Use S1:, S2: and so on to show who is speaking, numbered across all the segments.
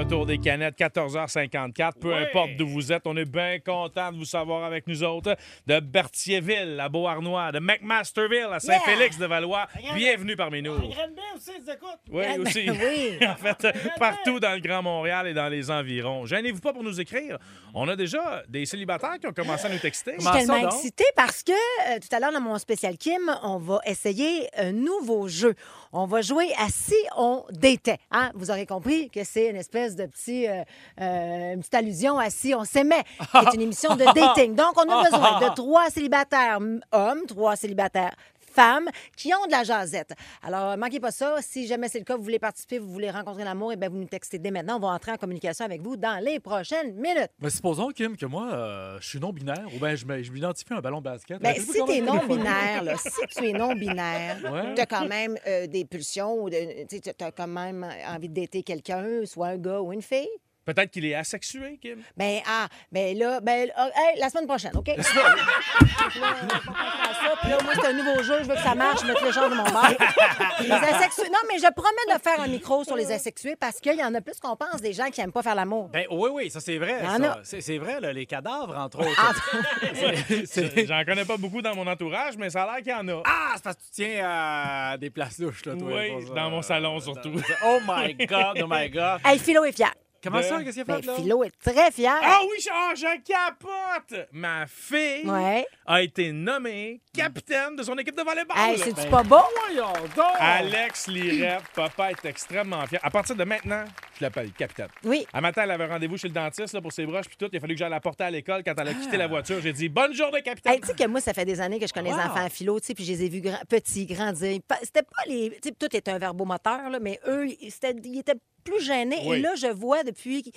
S1: Retour des canettes, 14h54. Peu importe d'où vous êtes, on est bien content de vous savoir avec nous autres. De Berthierville à Beauharnois, de McMasterville à Saint-Félix de Valois. Bienvenue parmi nous. Oui, aussi.
S2: Oui.
S1: en fait, partout dans le Grand Montréal et dans les environs. Gênez-vous pas pour nous écrire. On a déjà des célibataires qui ont commencé à nous texter.
S2: Je suis tellement excitée parce que euh, tout à l'heure, dans mon spécial Kim, on va essayer un nouveau jeu. On va jouer à si on datait. Hein? Vous aurez compris que c'est une espèce de petit, euh, euh, une petite allusion à si on s'aimait. C'est une émission de dating. Donc, on a besoin de trois célibataires hommes, trois célibataires femmes qui ont de la jasette. Alors, manquez pas ça. Si jamais c'est le cas, vous voulez participer, vous voulez rencontrer l'amour, et bien, vous nous textez dès maintenant. On va entrer en communication avec vous dans les prochaines minutes.
S3: Mais supposons, Kim, que moi, euh, je suis non-binaire ou bien je m'identifie à un ballon de basket.
S2: Ben, si tu es non-binaire, si tu es non-binaire,
S3: Ouais.
S2: tu as quand même euh, des pulsions, ou tu as quand même envie de dater quelqu'un, soit un gars ou une fille?
S1: Peut-être qu'il est asexué, Kim.
S2: Ben, ah, ben là, ben, ah, hey, la semaine prochaine, OK? Puis là, ça. Puis là, moi, c'est un nouveau jeu, je veux que ça marche, je me le genre de mon bar. Les asexués. Non, mais je promets de faire un micro sur les asexués parce qu'il y en a plus qu'on pense des gens qui n'aiment pas faire l'amour.
S3: Ben oui, oui, ça c'est vrai.
S2: Il y en
S3: ça.
S2: a.
S3: C'est vrai, là, les cadavres, entre autres. C'est-
S1: J'en connais pas beaucoup dans mon entourage, mais ça a l'air qu'il y en a.
S3: Ah, c'est parce que tu tiens à des places louches, là, toi.
S1: Oui, dans mon salon, surtout.
S3: Oh my God, oh my God.
S2: Hey, Philo est fier.
S3: Comment
S1: De-
S3: ça, qu'est-ce qu'il a
S2: Ben,
S3: fait, là?
S2: Philo est très fier.
S1: Ah oui, je, ah, je capote! Ma fille
S2: Ouais.
S1: a été nommée capitaine de son équipe de volleyball.
S2: Hey, c'est-tu pas beau?
S3: Voyons donc!
S1: Alex Lirette, papa est extrêmement fier. À partir de maintenant, je l'appelle capitaine.
S2: Oui.
S1: Un matin, elle avait rendez-vous chez le dentiste là, pour ses broches puis tout. Il a fallu que j'aille la porter à l'école quand elle a quitté la voiture. J'ai dit bonne journée, capitaine.
S2: Hey, tu sais que moi, ça fait des années que je connais les enfants à philo, tu sais, puis je les ai vus grands- petits, grandir. Pa- C'était pas les. Tu sais, tout est un verbomoteur, là, mais eux, ils c'était- ils étaient plus gênés.
S1: Oui.
S2: Et là, je vois depuis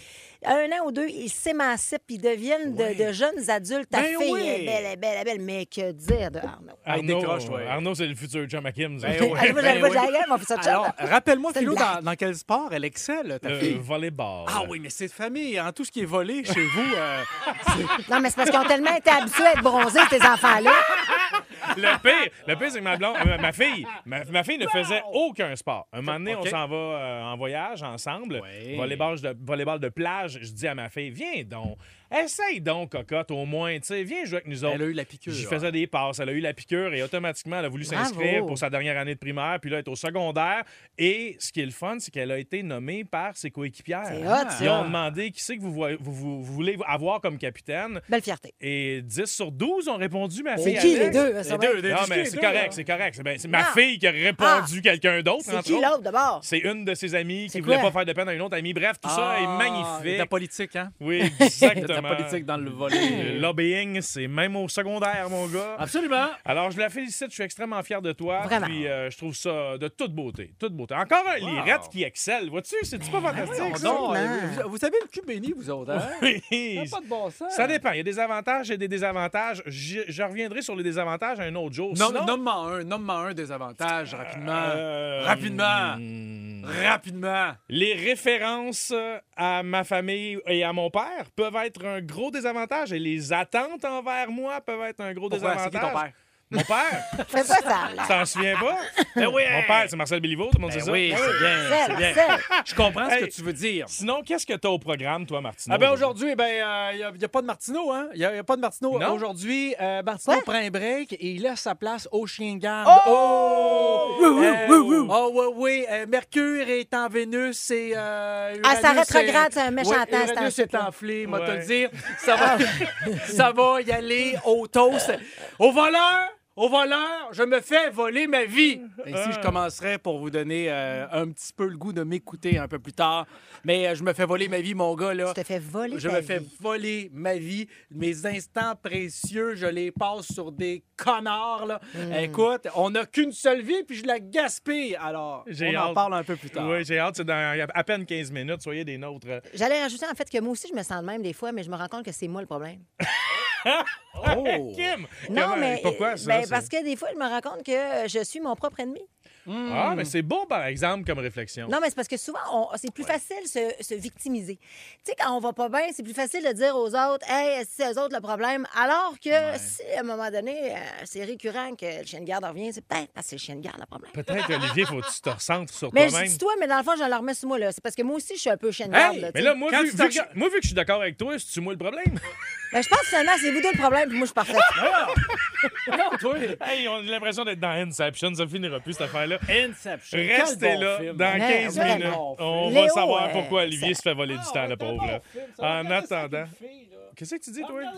S2: un an ou deux, ils s'émancipent, ils deviennent de, de jeunes adultes. Ta
S3: Ben
S2: fille
S3: oui.
S2: est belle, elle est belle, elle est belle. Mais que dire de Arnaud?
S3: Ah, il décroche, toi.
S1: Arnaud, c'est le futur chum à Kim. ça.
S3: Ben ben Alors, rappelle-moi, Philo, dans, dans quel sport elle excelle, ta
S1: Le
S3: fille?
S1: volleyball.
S3: Ah oui, mais c'est de famille. En tout ce qui est volé chez vous, euh,
S2: Non, mais c'est parce qu'ils ont tellement été habitués à être bronzés, ces enfants-là.
S1: Le pire, le pire, c'est que ma blonde, euh, ma fille, ma, ma fille ne faisait aucun sport. Un moment donné, on s'en va euh, en voyage ensemble.
S3: Oui.
S1: Volleyball de, volleyball de plage. Je dis à ma fille, viens donc. Essaye donc, cocotte, au moins. Tu sais, viens jouer avec nous autres.
S3: elle a eu la piqûre.
S1: J'y faisais des passes. Elle a eu la piqûre et automatiquement, elle a voulu s'inscrire pour sa dernière année de primaire, puis là, elle est au secondaire. Et ce qui est le fun, c'est qu'elle a été nommée par ses coéquipières.
S2: C'est hot,
S1: Ils ont demandé qui c'est que vous, voyez- vous- vous- vous voulez avoir comme capitaine.
S2: Belle fierté.
S1: Et 10 sur 12 ont répondu, ma
S2: C'est
S1: fille.
S2: qui, les deux?
S3: Les deux, les
S1: Non,
S3: deux,
S1: mais c'est correct, c'est correct. C'est ben- c'est ma fille qui a répondu quelqu'un d'autre.
S2: C'est qui l'autre, d'abord?
S1: C'est une de ses amies
S2: C'est
S1: qui voulait pas faire de peine à une autre amie. Bref, tout ça
S3: Ah,
S1: est
S3: De la
S1: magnifique.
S3: politique, hein?
S1: Oui,
S3: De la politique dans le
S1: Le
S3: volet.
S1: lobbying, c'est même au secondaire, mon gars.
S3: Absolument.
S1: Alors, je la félicite, je suis extrêmement fier de toi.
S2: Vraiment.
S1: Puis, euh, je trouve ça de toute beauté. Toute beauté. Encore un
S3: Wow.
S1: lirette qui excelle. Vois-tu, c'est-tu pas fantastique, ça?
S3: Non, euh, vous, vous savez le cul béni, vous autres, hein?
S1: Oui.
S3: Ça pas de bon sens.
S1: Ça dépend. Il y a des avantages et des désavantages. Je, je reviendrai sur les désavantages un autre jour. Sinon-
S3: Nomme-moi un, nomme-moi un des avantages, rapidement.
S1: Euh,
S3: Rapidement.
S1: hmm.
S3: Rapidement.
S1: Les références euh, à ma famille et à mon père peuvent être un gros désavantage et les attentes envers moi peuvent être un gros
S3: Pourquoi?
S1: Désavantage.
S3: qui ton père?
S1: Mon père?
S2: Fais pas ça, là.
S1: T'en souviens pas?
S3: Ben oui.
S1: Mon père, c'est Marcel Béliveau, tout le monde
S3: Ben
S1: sait ça.
S3: oui, c'est bien, c'est bien. Je comprends ce que tu veux dire.
S1: Sinon, qu'est-ce que t'as au programme, toi, Martino?
S3: Ah ben aujourd'hui, il ben, n'y a, pas de Martineau, hein? Il n'y a, y a pas de Martineau.
S1: Non?
S3: Aujourd'hui, euh, Martineau
S2: Quoi?
S3: prend un break et il laisse sa place au chien de garde.
S2: Oh!
S3: Euh,
S2: Wou, wou, wou.
S3: oh, oui, oui. euh, Mercure est en Vénus et euh,
S2: Ah, ça rétrograde,
S3: est-
S2: c'est un méchant
S3: Oui,
S2: temps,
S3: Uranus est enflé, moi te
S1: Ouais.
S3: le dire. Ça va, ça va y aller au toast. Au voleur, Au voleur, je me fais voler ma vie. Ici, je commencerai pour vous donner euh, un petit peu le goût de m'écouter un peu plus tard. Mais euh, je me fais voler ma vie, mon gars, là.
S2: Tu te fais voler
S3: Je
S2: ta
S3: me fais voler ma vie. Mes instants précieux, je les passe sur des connards, là.
S2: Hmm.
S3: Écoute, on n'a qu'une seule vie, puis je la gaspille. Alors,
S1: J'ai
S3: on en
S1: hâte.
S3: parle un peu plus tard.
S1: Oui, j'ai hâte. C'est dans à peine 15 minutes. Soyez des nôtres.
S2: J'allais rajouter en fait que moi aussi, je me sens de même des fois, mais je me rends compte que c'est moi le problème.
S3: Oh!
S1: Kim!
S2: Non,
S1: comment-
S2: mais
S1: Pourquoi ça?
S2: ben, parce que des fois, je me rends compte que euh, je suis mon propre ennemi.
S1: Ah, mais c'est bon, par exemple, comme réflexion.
S2: Non, mais c'est parce que souvent, on- c'est plus facile de se, se victimiser. Tu sais, quand on va pas bien, c'est plus facile de dire aux autres, hey, c'est eux autres le problème? Alors que si, à un moment donné, euh, c'est récurrent que le chien de garde revient, c'est peut-être parce que c'est le chien de garde le problème.
S1: Peut-être, Olivier, faut que tu te recentres sur
S2: Mais je
S1: toi-même.
S2: dis toi, mais dans le fond, je le remets sur moi. là. C'est parce que moi aussi, je suis un peu chien de garde.
S3: Hey,
S2: là, tu
S1: Mais là, moi, vu, que je,
S3: regardes-
S1: moi, vu que je suis d'accord avec toi, c'est-tu moi le problème?
S2: Ben, je pense que finalement, c'est vous deux le problème, puis moi, je suis parfaite.
S3: Non, toi!
S1: hey, on a l'impression d'être dans Inception. Ça finira plus, cette affaire-là.
S3: Inception.
S1: Restez
S3: Quel bon
S1: là
S3: film.
S1: dans
S2: Ouais,
S1: 15
S2: vraiment.
S1: minutes.
S3: Bon
S1: On
S2: film.
S1: va
S2: Léo,
S1: savoir
S2: euh,
S1: pourquoi Olivier
S2: ça-
S1: se fait voler du
S3: Ah,
S1: temps, le
S3: un
S1: pauvre.
S3: bon
S1: là. En attendant.
S3: une fille, là.
S1: Qu'est-ce que tu dis, toi?
S3: Une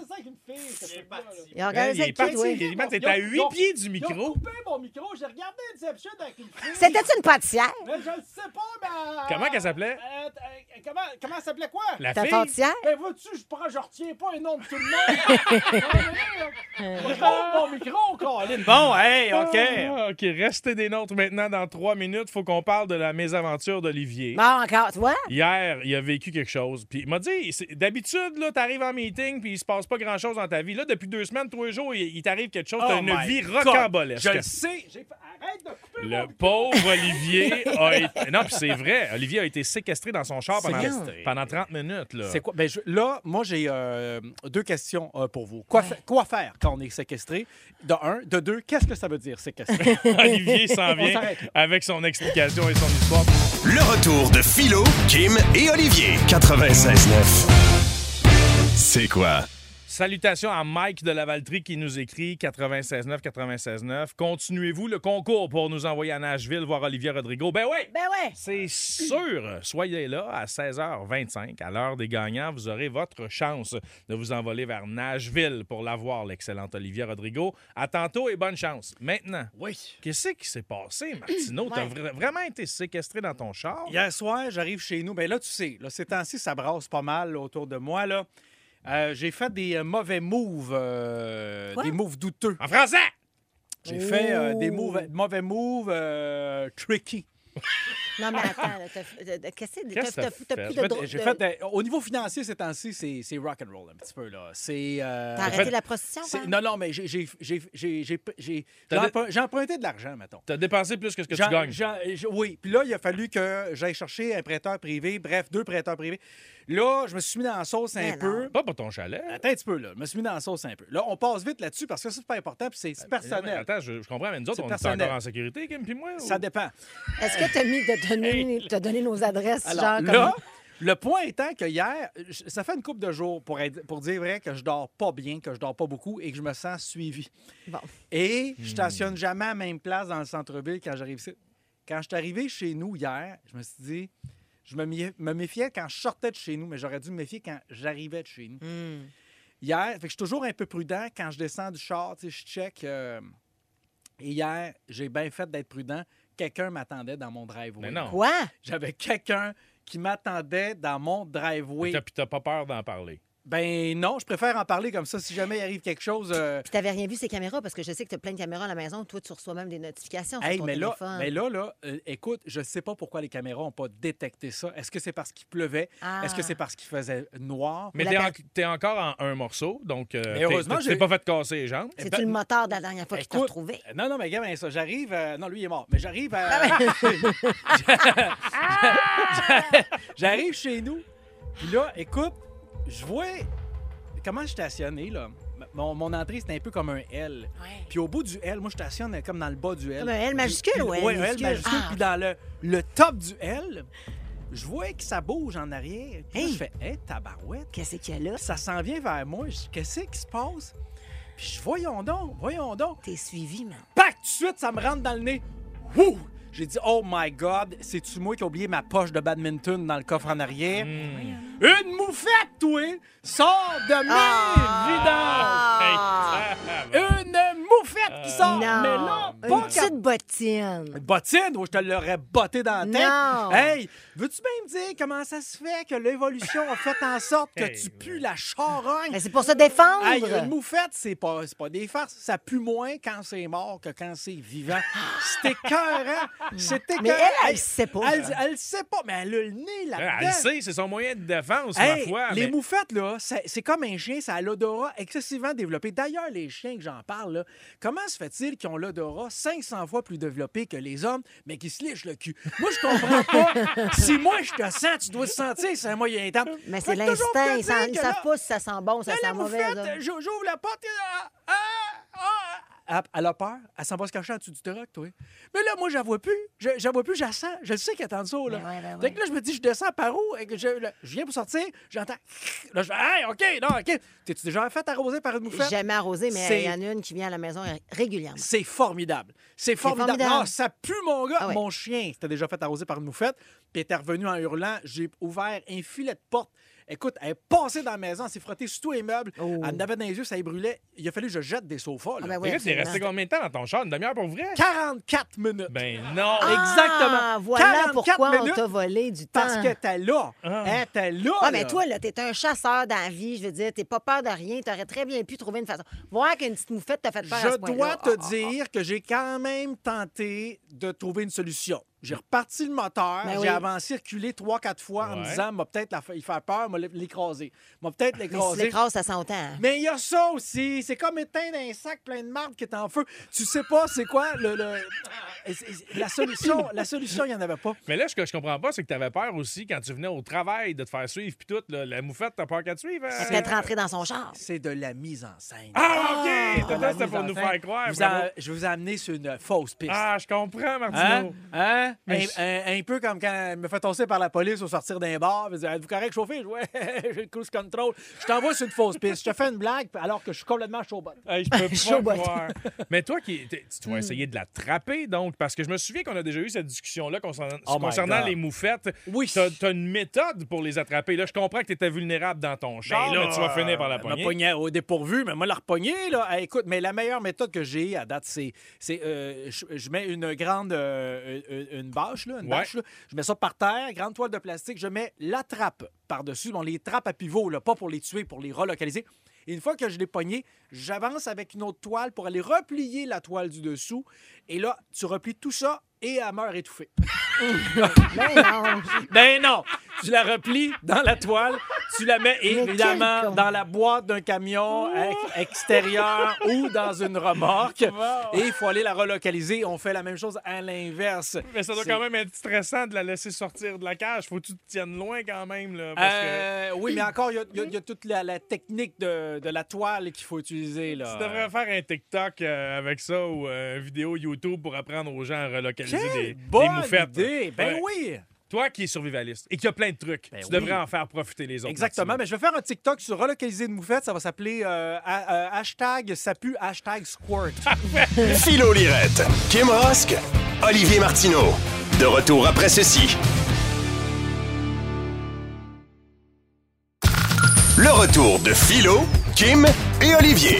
S3: fille, là.
S2: Il a regardé ça
S1: il est
S2: avec
S1: parti.
S2: toi?
S1: Il est parti.
S3: Ont-
S1: à
S3: ils
S1: 8
S3: ont-
S1: pieds du micro.
S3: coupé mon micro. J'ai regardé Inception avec une fille.
S2: C'était une pâtissière?
S3: Mais je le sais pas, mais...
S1: Comment qu'elle s'appelait?
S3: Euh, euh, comment, comment elle s'appelait quoi?
S1: La
S2: Ta
S1: fille?
S2: pâtissière?
S3: Ben, vois-tu, je prends, je retiens pas les noms de tout le monde. Je mon micro, Colin. Bon, hey, OK.
S1: OK, restez des nôtres maintenant. Dans trois minutes, faut qu'on parle de la mésaventure d'Olivier.
S2: Bon, encore, tu vois?
S1: Hier, il a vécu quelque chose. Puis il m'a dit, d'habitude, là, t'arrives en meeting, puis il se passe pas grand-chose dans ta vie. Là, depuis deux semaines, trois jours, il, il t'arrive quelque chose. T'as
S3: Oh
S1: une
S3: my
S1: vie
S3: God.
S1: rocambolesque.
S3: Je le sais. J'ai fait- Arrête de couper
S1: Le
S3: mon
S1: pauvre Olivier a été... Non, puis c'est vrai. Olivier a été séquestré dans son char pendant, pendant 30 minutes. Là.
S3: C'est quoi? Ben, je- là, moi, j'ai euh, deux questions euh, pour vous. Quoi, fa- quoi faire quand on est séquestré? De un. De deux, qu'est-ce que ça veut dire séquestré?
S1: Olivier s'en vient avec son explication et son histoire.
S4: Le retour de Philo, Kim et Olivier. 96.9. C'est quoi?
S1: Salutations à Mike de la Valtrie qui nous écrit 969 969. Continuez-vous le concours pour nous envoyer à Nashville voir Olivier Rodrigo? Ben oui!
S2: Ben ouais.
S1: C'est sûr. Soyez là à 16h25. À l'heure des gagnants, vous aurez votre chance de vous envoler vers Nashville pour la voir, l'excellent Olivier Rodrigo. À tantôt et bonne chance. Maintenant,
S3: Oui.
S1: qu'est-ce qui s'est passé, Martino? T'as vra- vraiment été séquestré dans ton char?
S3: Hier soir, j'arrive chez nous. Ben là, tu sais, là, ces temps-ci, ça brasse pas mal là, autour de moi. Là. Euh, j'ai fait des euh, mauvais moves, euh, des moves douteux.
S1: En français!
S3: J'ai fait euh, des
S2: Oh.
S3: moves- mauvais moves euh, tricky.
S2: Non, mais attends, qu'est-ce que t'as- plus de
S3: fait-
S2: dro-
S3: j'ai fait, au niveau financier, ces temps-ci, c'est, c'est rock and roll un petit peu. là. C'est, euh,
S2: T'as arrêté
S1: fait-
S2: la prostitution,
S3: c'est-
S2: quoi?
S3: non, non, mais j'ai, j'ai, j'ai, j'ai, j'ai, j'ai-
S1: T'as
S3: j'ai
S1: de-
S3: emprunt- j'ai emprunté de l'argent, mettons.
S1: T'as dépensé plus que ce que tu gagnes.
S3: oui, puis là, il a fallu que j'aille chercher un prêteur privé, bref, deux prêteurs privés. Là, je me suis mis dans la sauce un
S2: Mais
S3: peu.
S1: Pas pour ton chalet.
S3: Attends un petit peu, là. Je me suis mis dans la sauce un peu. Là, on passe vite là-dessus parce que ça, c'est pas important, puis c'est c'est personnel.
S1: Attends, je, je comprends, mais nous autres, on est encore en sécurité, Kim puis moi? ou-
S3: Ça dépend.
S2: Est-ce que t'as mis de donner, t'as donné nos adresses,
S3: Alors,
S2: genre
S3: là,
S2: comme...
S3: le point étant que hier, ça fait une couple de jours pour, être- pour dire vrai que je dors pas bien, que je dors pas beaucoup et que je me sens suivi.
S2: Bon.
S3: Et je stationne jamais à la même place dans le centre-ville quand j'arrive ici. Quand je suis arrivé chez nous hier, je me suis dit, je me, mé- me méfiais quand je sortais de chez nous, mais j'aurais dû me méfier quand j'arrivais de chez nous.
S2: Hmm.
S3: Hier, fait que je suis toujours un peu prudent quand je descends du char, tu sais, je check. euh, et hier, j'ai bien fait d'être prudent. Quelqu'un m'attendait dans mon driveway.
S1: Mais non.
S2: Quoi?
S3: J'avais quelqu'un qui m'attendait dans mon driveway.
S1: Puis t'as pas peur d'en parler.
S3: Ben non, je préfère en parler comme ça. Si jamais il arrive quelque chose. euh,
S2: Puis t'avais rien vu ces caméras parce que je sais que t'as plein de caméras à la maison. Toi, tu reçois même des notifications sur ton
S3: mais là,
S2: téléphone.
S3: mais là, là euh, écoute, je sais pas pourquoi les caméras n'ont pas détecté ça. Est-ce que c'est parce qu'il pleuvait?
S2: Ah.
S3: Est-ce que c'est parce qu'il faisait noir?
S1: Mais t'es,
S2: per-
S1: en- t'es encore en un morceau, donc euh,
S3: Mais
S1: t'es-
S3: heureusement,
S1: t'es-
S3: j'ai-
S1: t'es pas fait casser les jambes.
S2: C'est-tu
S3: ben-
S2: le moteur de la dernière fois qu'il t'a retrouvé?
S3: euh, Non, non, mais gamin, ça, j'arrive. euh, non, lui, il est mort. Mais j'arrive à. j'arrive chez nous. Puis là, écoute, je vois comment je stationnais, là. Mon, mon entrée, c'était un peu comme un L. Puis au bout du L, moi, je stationne comme dans le bas du L.
S2: Comme un L majuscule ou L
S3: un L majuscule.
S2: Ah.
S3: Puis dans le, le top du L, je vois que ça bouge en arrière. Puis là,
S2: Hey!
S3: je fais, hé, tabarouette.
S2: Qu'est-ce qu'il y a là?
S3: Ça s'en vient vers moi. Qu'est-ce qui se passe? Puis je voyons donc, voyons donc.
S2: T'es suivi, man.
S3: Pac, tout de suite, ça me rentre dans le nez. Ouh! J'ai dit, oh my God, c'est-tu moi qui ai oublié ma poche de badminton dans le coffre en arrière?
S1: Hmm.
S3: Une moufette, toi! Sors de mes
S2: Ah!
S3: vidanges! Une moufette qui ça.
S2: Non.
S3: Mais
S2: Une
S3: pas
S2: petite bottine.
S3: Une bottine où je te l'aurais botté dans la tête.
S2: Non.
S3: Hey, veux-tu bien me dire comment ça se fait que l'évolution a fait en sorte que
S1: Hey,
S3: tu pues la charogne?
S2: Mais c'est pour se défendre.
S3: Hey, une moufette, c'est pas, c'est pas des farces. Ça pue moins quand c'est mort que quand c'est vivant. C'est écœurant. C'est écœurant.
S2: Mais elle, elle sait pas.
S3: Elle, elle sait pas, mais elle a le nez là-dedans.
S1: Elle le sait, c'est son moyen de défense,
S3: Hey,
S1: ma foi.
S3: les
S1: mais-
S3: moufettes, là, c'est c'est comme un chien, ça a l'odorat excessivement développé. D'ailleurs, les chiens que j'en parle, là, comment se fait-il qu'ils ont l'odorat 500 fois plus développé que les hommes, mais qui se lichent le cul? Moi, je comprends pas. si moi, je te sens, tu dois te sentir, c'est un moyen temps.
S2: Mais c'est l'instinct. Ils savent- pas si ça sent bon, ça sent mauvais.
S3: j'ouvre la porte et... ah, ah, ah. Elle a peur. Elle s'en va se cacher en dessous du truck, toi. Mais là, moi, je la vois plus. Je la vois plus, je la sens. Je sais qu'elle est en dessous, là.
S2: Ben ouais, ben
S3: que là, je me dis, je descends par où? Et que je, là, je viens pour sortir, j'entends... Là, je fais, hey, OK, non, OK. T'es-tu déjà fait arroser par une moufette?
S2: Jamais arrosé, mais il y en a une qui vient à la maison régulièrement.
S3: C'est formidable. C'est formidable.
S2: formidable.
S3: Ah, ça pue, mon gars.
S2: Ah ouais.
S3: Mon chien s'était déjà fait arroser par une moufette, puis était revenu en hurlant. J'ai ouvert un filet de porte. Écoute, elle est passée dans la maison, elle s'est frottée sur tous les meubles.
S2: Oh.
S3: Elle en avait dans les yeux, ça y brûlait. Il a fallu que je jette des sofas. là.
S2: Ah ben
S1: T'es resté combien de temps dans ton char? Une demi-heure pour vrai?
S3: 44 minutes.
S1: Ben non!
S2: Ah,
S3: Exactement.
S2: Voilà
S3: 44
S2: pourquoi on t'a volé du temps.
S3: Parce que t'es là.
S1: Ah.
S3: Hein, t'es là.
S2: Ah, mais toi, là, t'es un chasseur dans la vie. Je veux dire, t'es pas peur de rien. T'aurais très bien pu trouver une façon. Voir qu'une petite moufette t'a fait peur à
S3: Je
S2: ce
S3: dois te
S2: Ah, ah,
S3: dire que j'ai quand même tenté de trouver une solution. J'ai reparti le moteur,
S2: Ben
S3: j'ai
S2: oui.
S3: avancé circulé trois, quatre fois en me disant, m'a peut-être la il fait peur, m'a l'écraser. M'a peut-être
S2: Mais si
S3: l'écraser.
S2: l'écrase, ça sent autant. hein.
S3: Mais il y a ça aussi. C'est comme éteindre un sac plein de marde qui est en feu. Tu sais pas c'est quoi le, le- la solution. La solution, il n'y en avait pas.
S1: Mais là, ce que je comprends pas, c'est que t'avais peur aussi quand tu venais au travail de te faire suivre puis tout. là, la moufette, t'as peur qu'elle te suive? hein?
S2: Parce qu'elle est rentrée dans son char.
S3: C'est de la mise en scène.
S1: Ah, OK!
S3: La
S1: c'était pour nous
S3: scène.
S1: faire croire.
S3: Je vous, a- je vous ai amené sur une fausse piste.
S1: Ah, je comprends,
S3: Hein?
S1: Martino.
S3: Hein?
S1: Mais
S3: Un, un- un peu comme quand elle me fait tosser par la police au sortir d'un bar. Elle dit Êtes-vous correct, chauffé? Ouais, j'ai le cruise control. Je t'envoie sur une fausse piste. Je te fais une blague alors que je suis complètement chaud bot.
S1: Hey, je peux pas croire. Mais toi, qui, tu
S3: Hmm.
S1: vas essayer de l'attraper, donc, parce que je me souviens qu'on a déjà eu cette discussion-là concernant,
S3: Oh
S1: concernant les moufettes.
S3: Oui.
S1: T'as as une méthode pour les attraper. Là, je comprends que tu étais vulnérable dans ton char,
S3: Ben là,
S1: mais tu vas finir par la
S3: m'a
S1: poignée.
S3: au dépourvu, mais moi, la repogner, là. Hey, écoute, mais la meilleure méthode que j'ai à date, c'est. euh, je, mets une grande. euh, une, une bâche, là, une
S1: Ouais.
S3: bâche, là. Je mets ça par terre, grande toile de plastique. Je mets la trappe par-dessus. Bon, les trappes à pivot, là, pas pour les tuer, pour les relocaliser. Et une fois que je l'ai pogné, j'avance avec une autre toile pour aller replier la toile du dessous. Et là, tu replies tout ça et elle meurt étouffée.
S2: Mais non.
S3: Ben non! Tu la replies dans la toile, tu la mets évidemment dans la boîte d'un camion ex- extérieur ou dans une remorque. Et il faut aller la relocaliser. On fait la même chose à l'inverse.
S1: Mais ça doit quand même être stressant de la laisser sortir de la cage. Faut que tu te tiennes loin quand même. Là, parce que
S3: Euh, oui, mais encore, il y a- y, y toute la, la technique de, de la toile qu'il faut utiliser. Là.
S1: tu devrais faire un TikTok euh, avec ça ou euh, une vidéo YouTube pour apprendre aux gens à relocaliser
S3: Quelle
S1: des, des moufettes.
S3: idée! Ben
S1: Ouais.
S3: oui!
S1: Toi qui es survivaliste et qui a plein de trucs,
S3: Ben
S1: tu
S3: oui.
S1: devrais en faire profiter les autres.
S3: Exactement. Mais je vais faire un TikTok sur relocaliser une moufette. Ça va s'appeler euh, euh, hashtag ça pue, hashtag squirt.
S4: Philo Lirette, Kim Rosk, Olivier Martineau. De retour après ceci. Le retour de Philo, Kim et Olivier.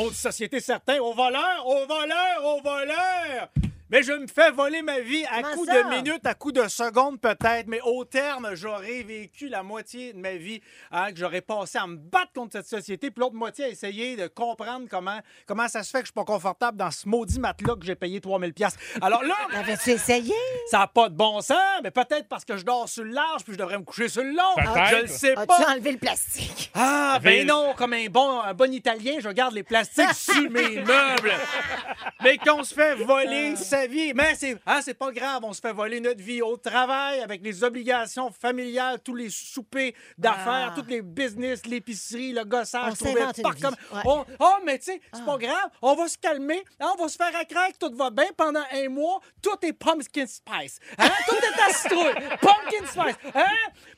S3: Maudite société certain, au voleur, au voleur, au voleur! Mais je me fais voler ma vie à
S2: Comment
S3: coup
S2: ça?
S3: de minutes, à coup de secondes peut-être, mais au terme, j'aurais vécu la moitié de ma vie hein, que j'aurais passé à me battre contre cette société, puis l'autre moitié à essayer de comprendre comment, comment ça se fait que je suis pas confortable dans ce maudit matelas que j'ai payé 3000 pièces. Alors là,
S2: Avais-tu essayé?
S3: ça n'a pas de bon sens, mais peut-être parce que je dors sur le large puis je devrais me coucher sur le long.
S1: Peut-être.
S3: Je le sais
S2: As-tu
S3: pas.
S2: enlevé le plastique?
S3: Ah, ben
S1: Ville.
S3: non, comme un bon, un bon Italien, je garde les plastiques sur mes meubles. Mais qu'on se fait voler sa vie. Mais c'est hein, c'est pas grave, on se fait voler notre vie au travail avec les obligations familiales, tous les soupers d'affaires,
S2: Ah.
S3: tous les business, l'épicerie, le gossage.
S2: On
S3: trouver
S2: s'invente une
S3: par
S2: vie.
S3: comme-
S2: Ouais.
S3: On- Oh, mais tu sais, c'est
S2: Ah.
S3: pas grave, on va se calmer, hein, on va se faire accraire que tout va bien pendant un mois. Tout est pumpkin spice. Hein? Tout est à citrouille. Pumpkin spice. Hein?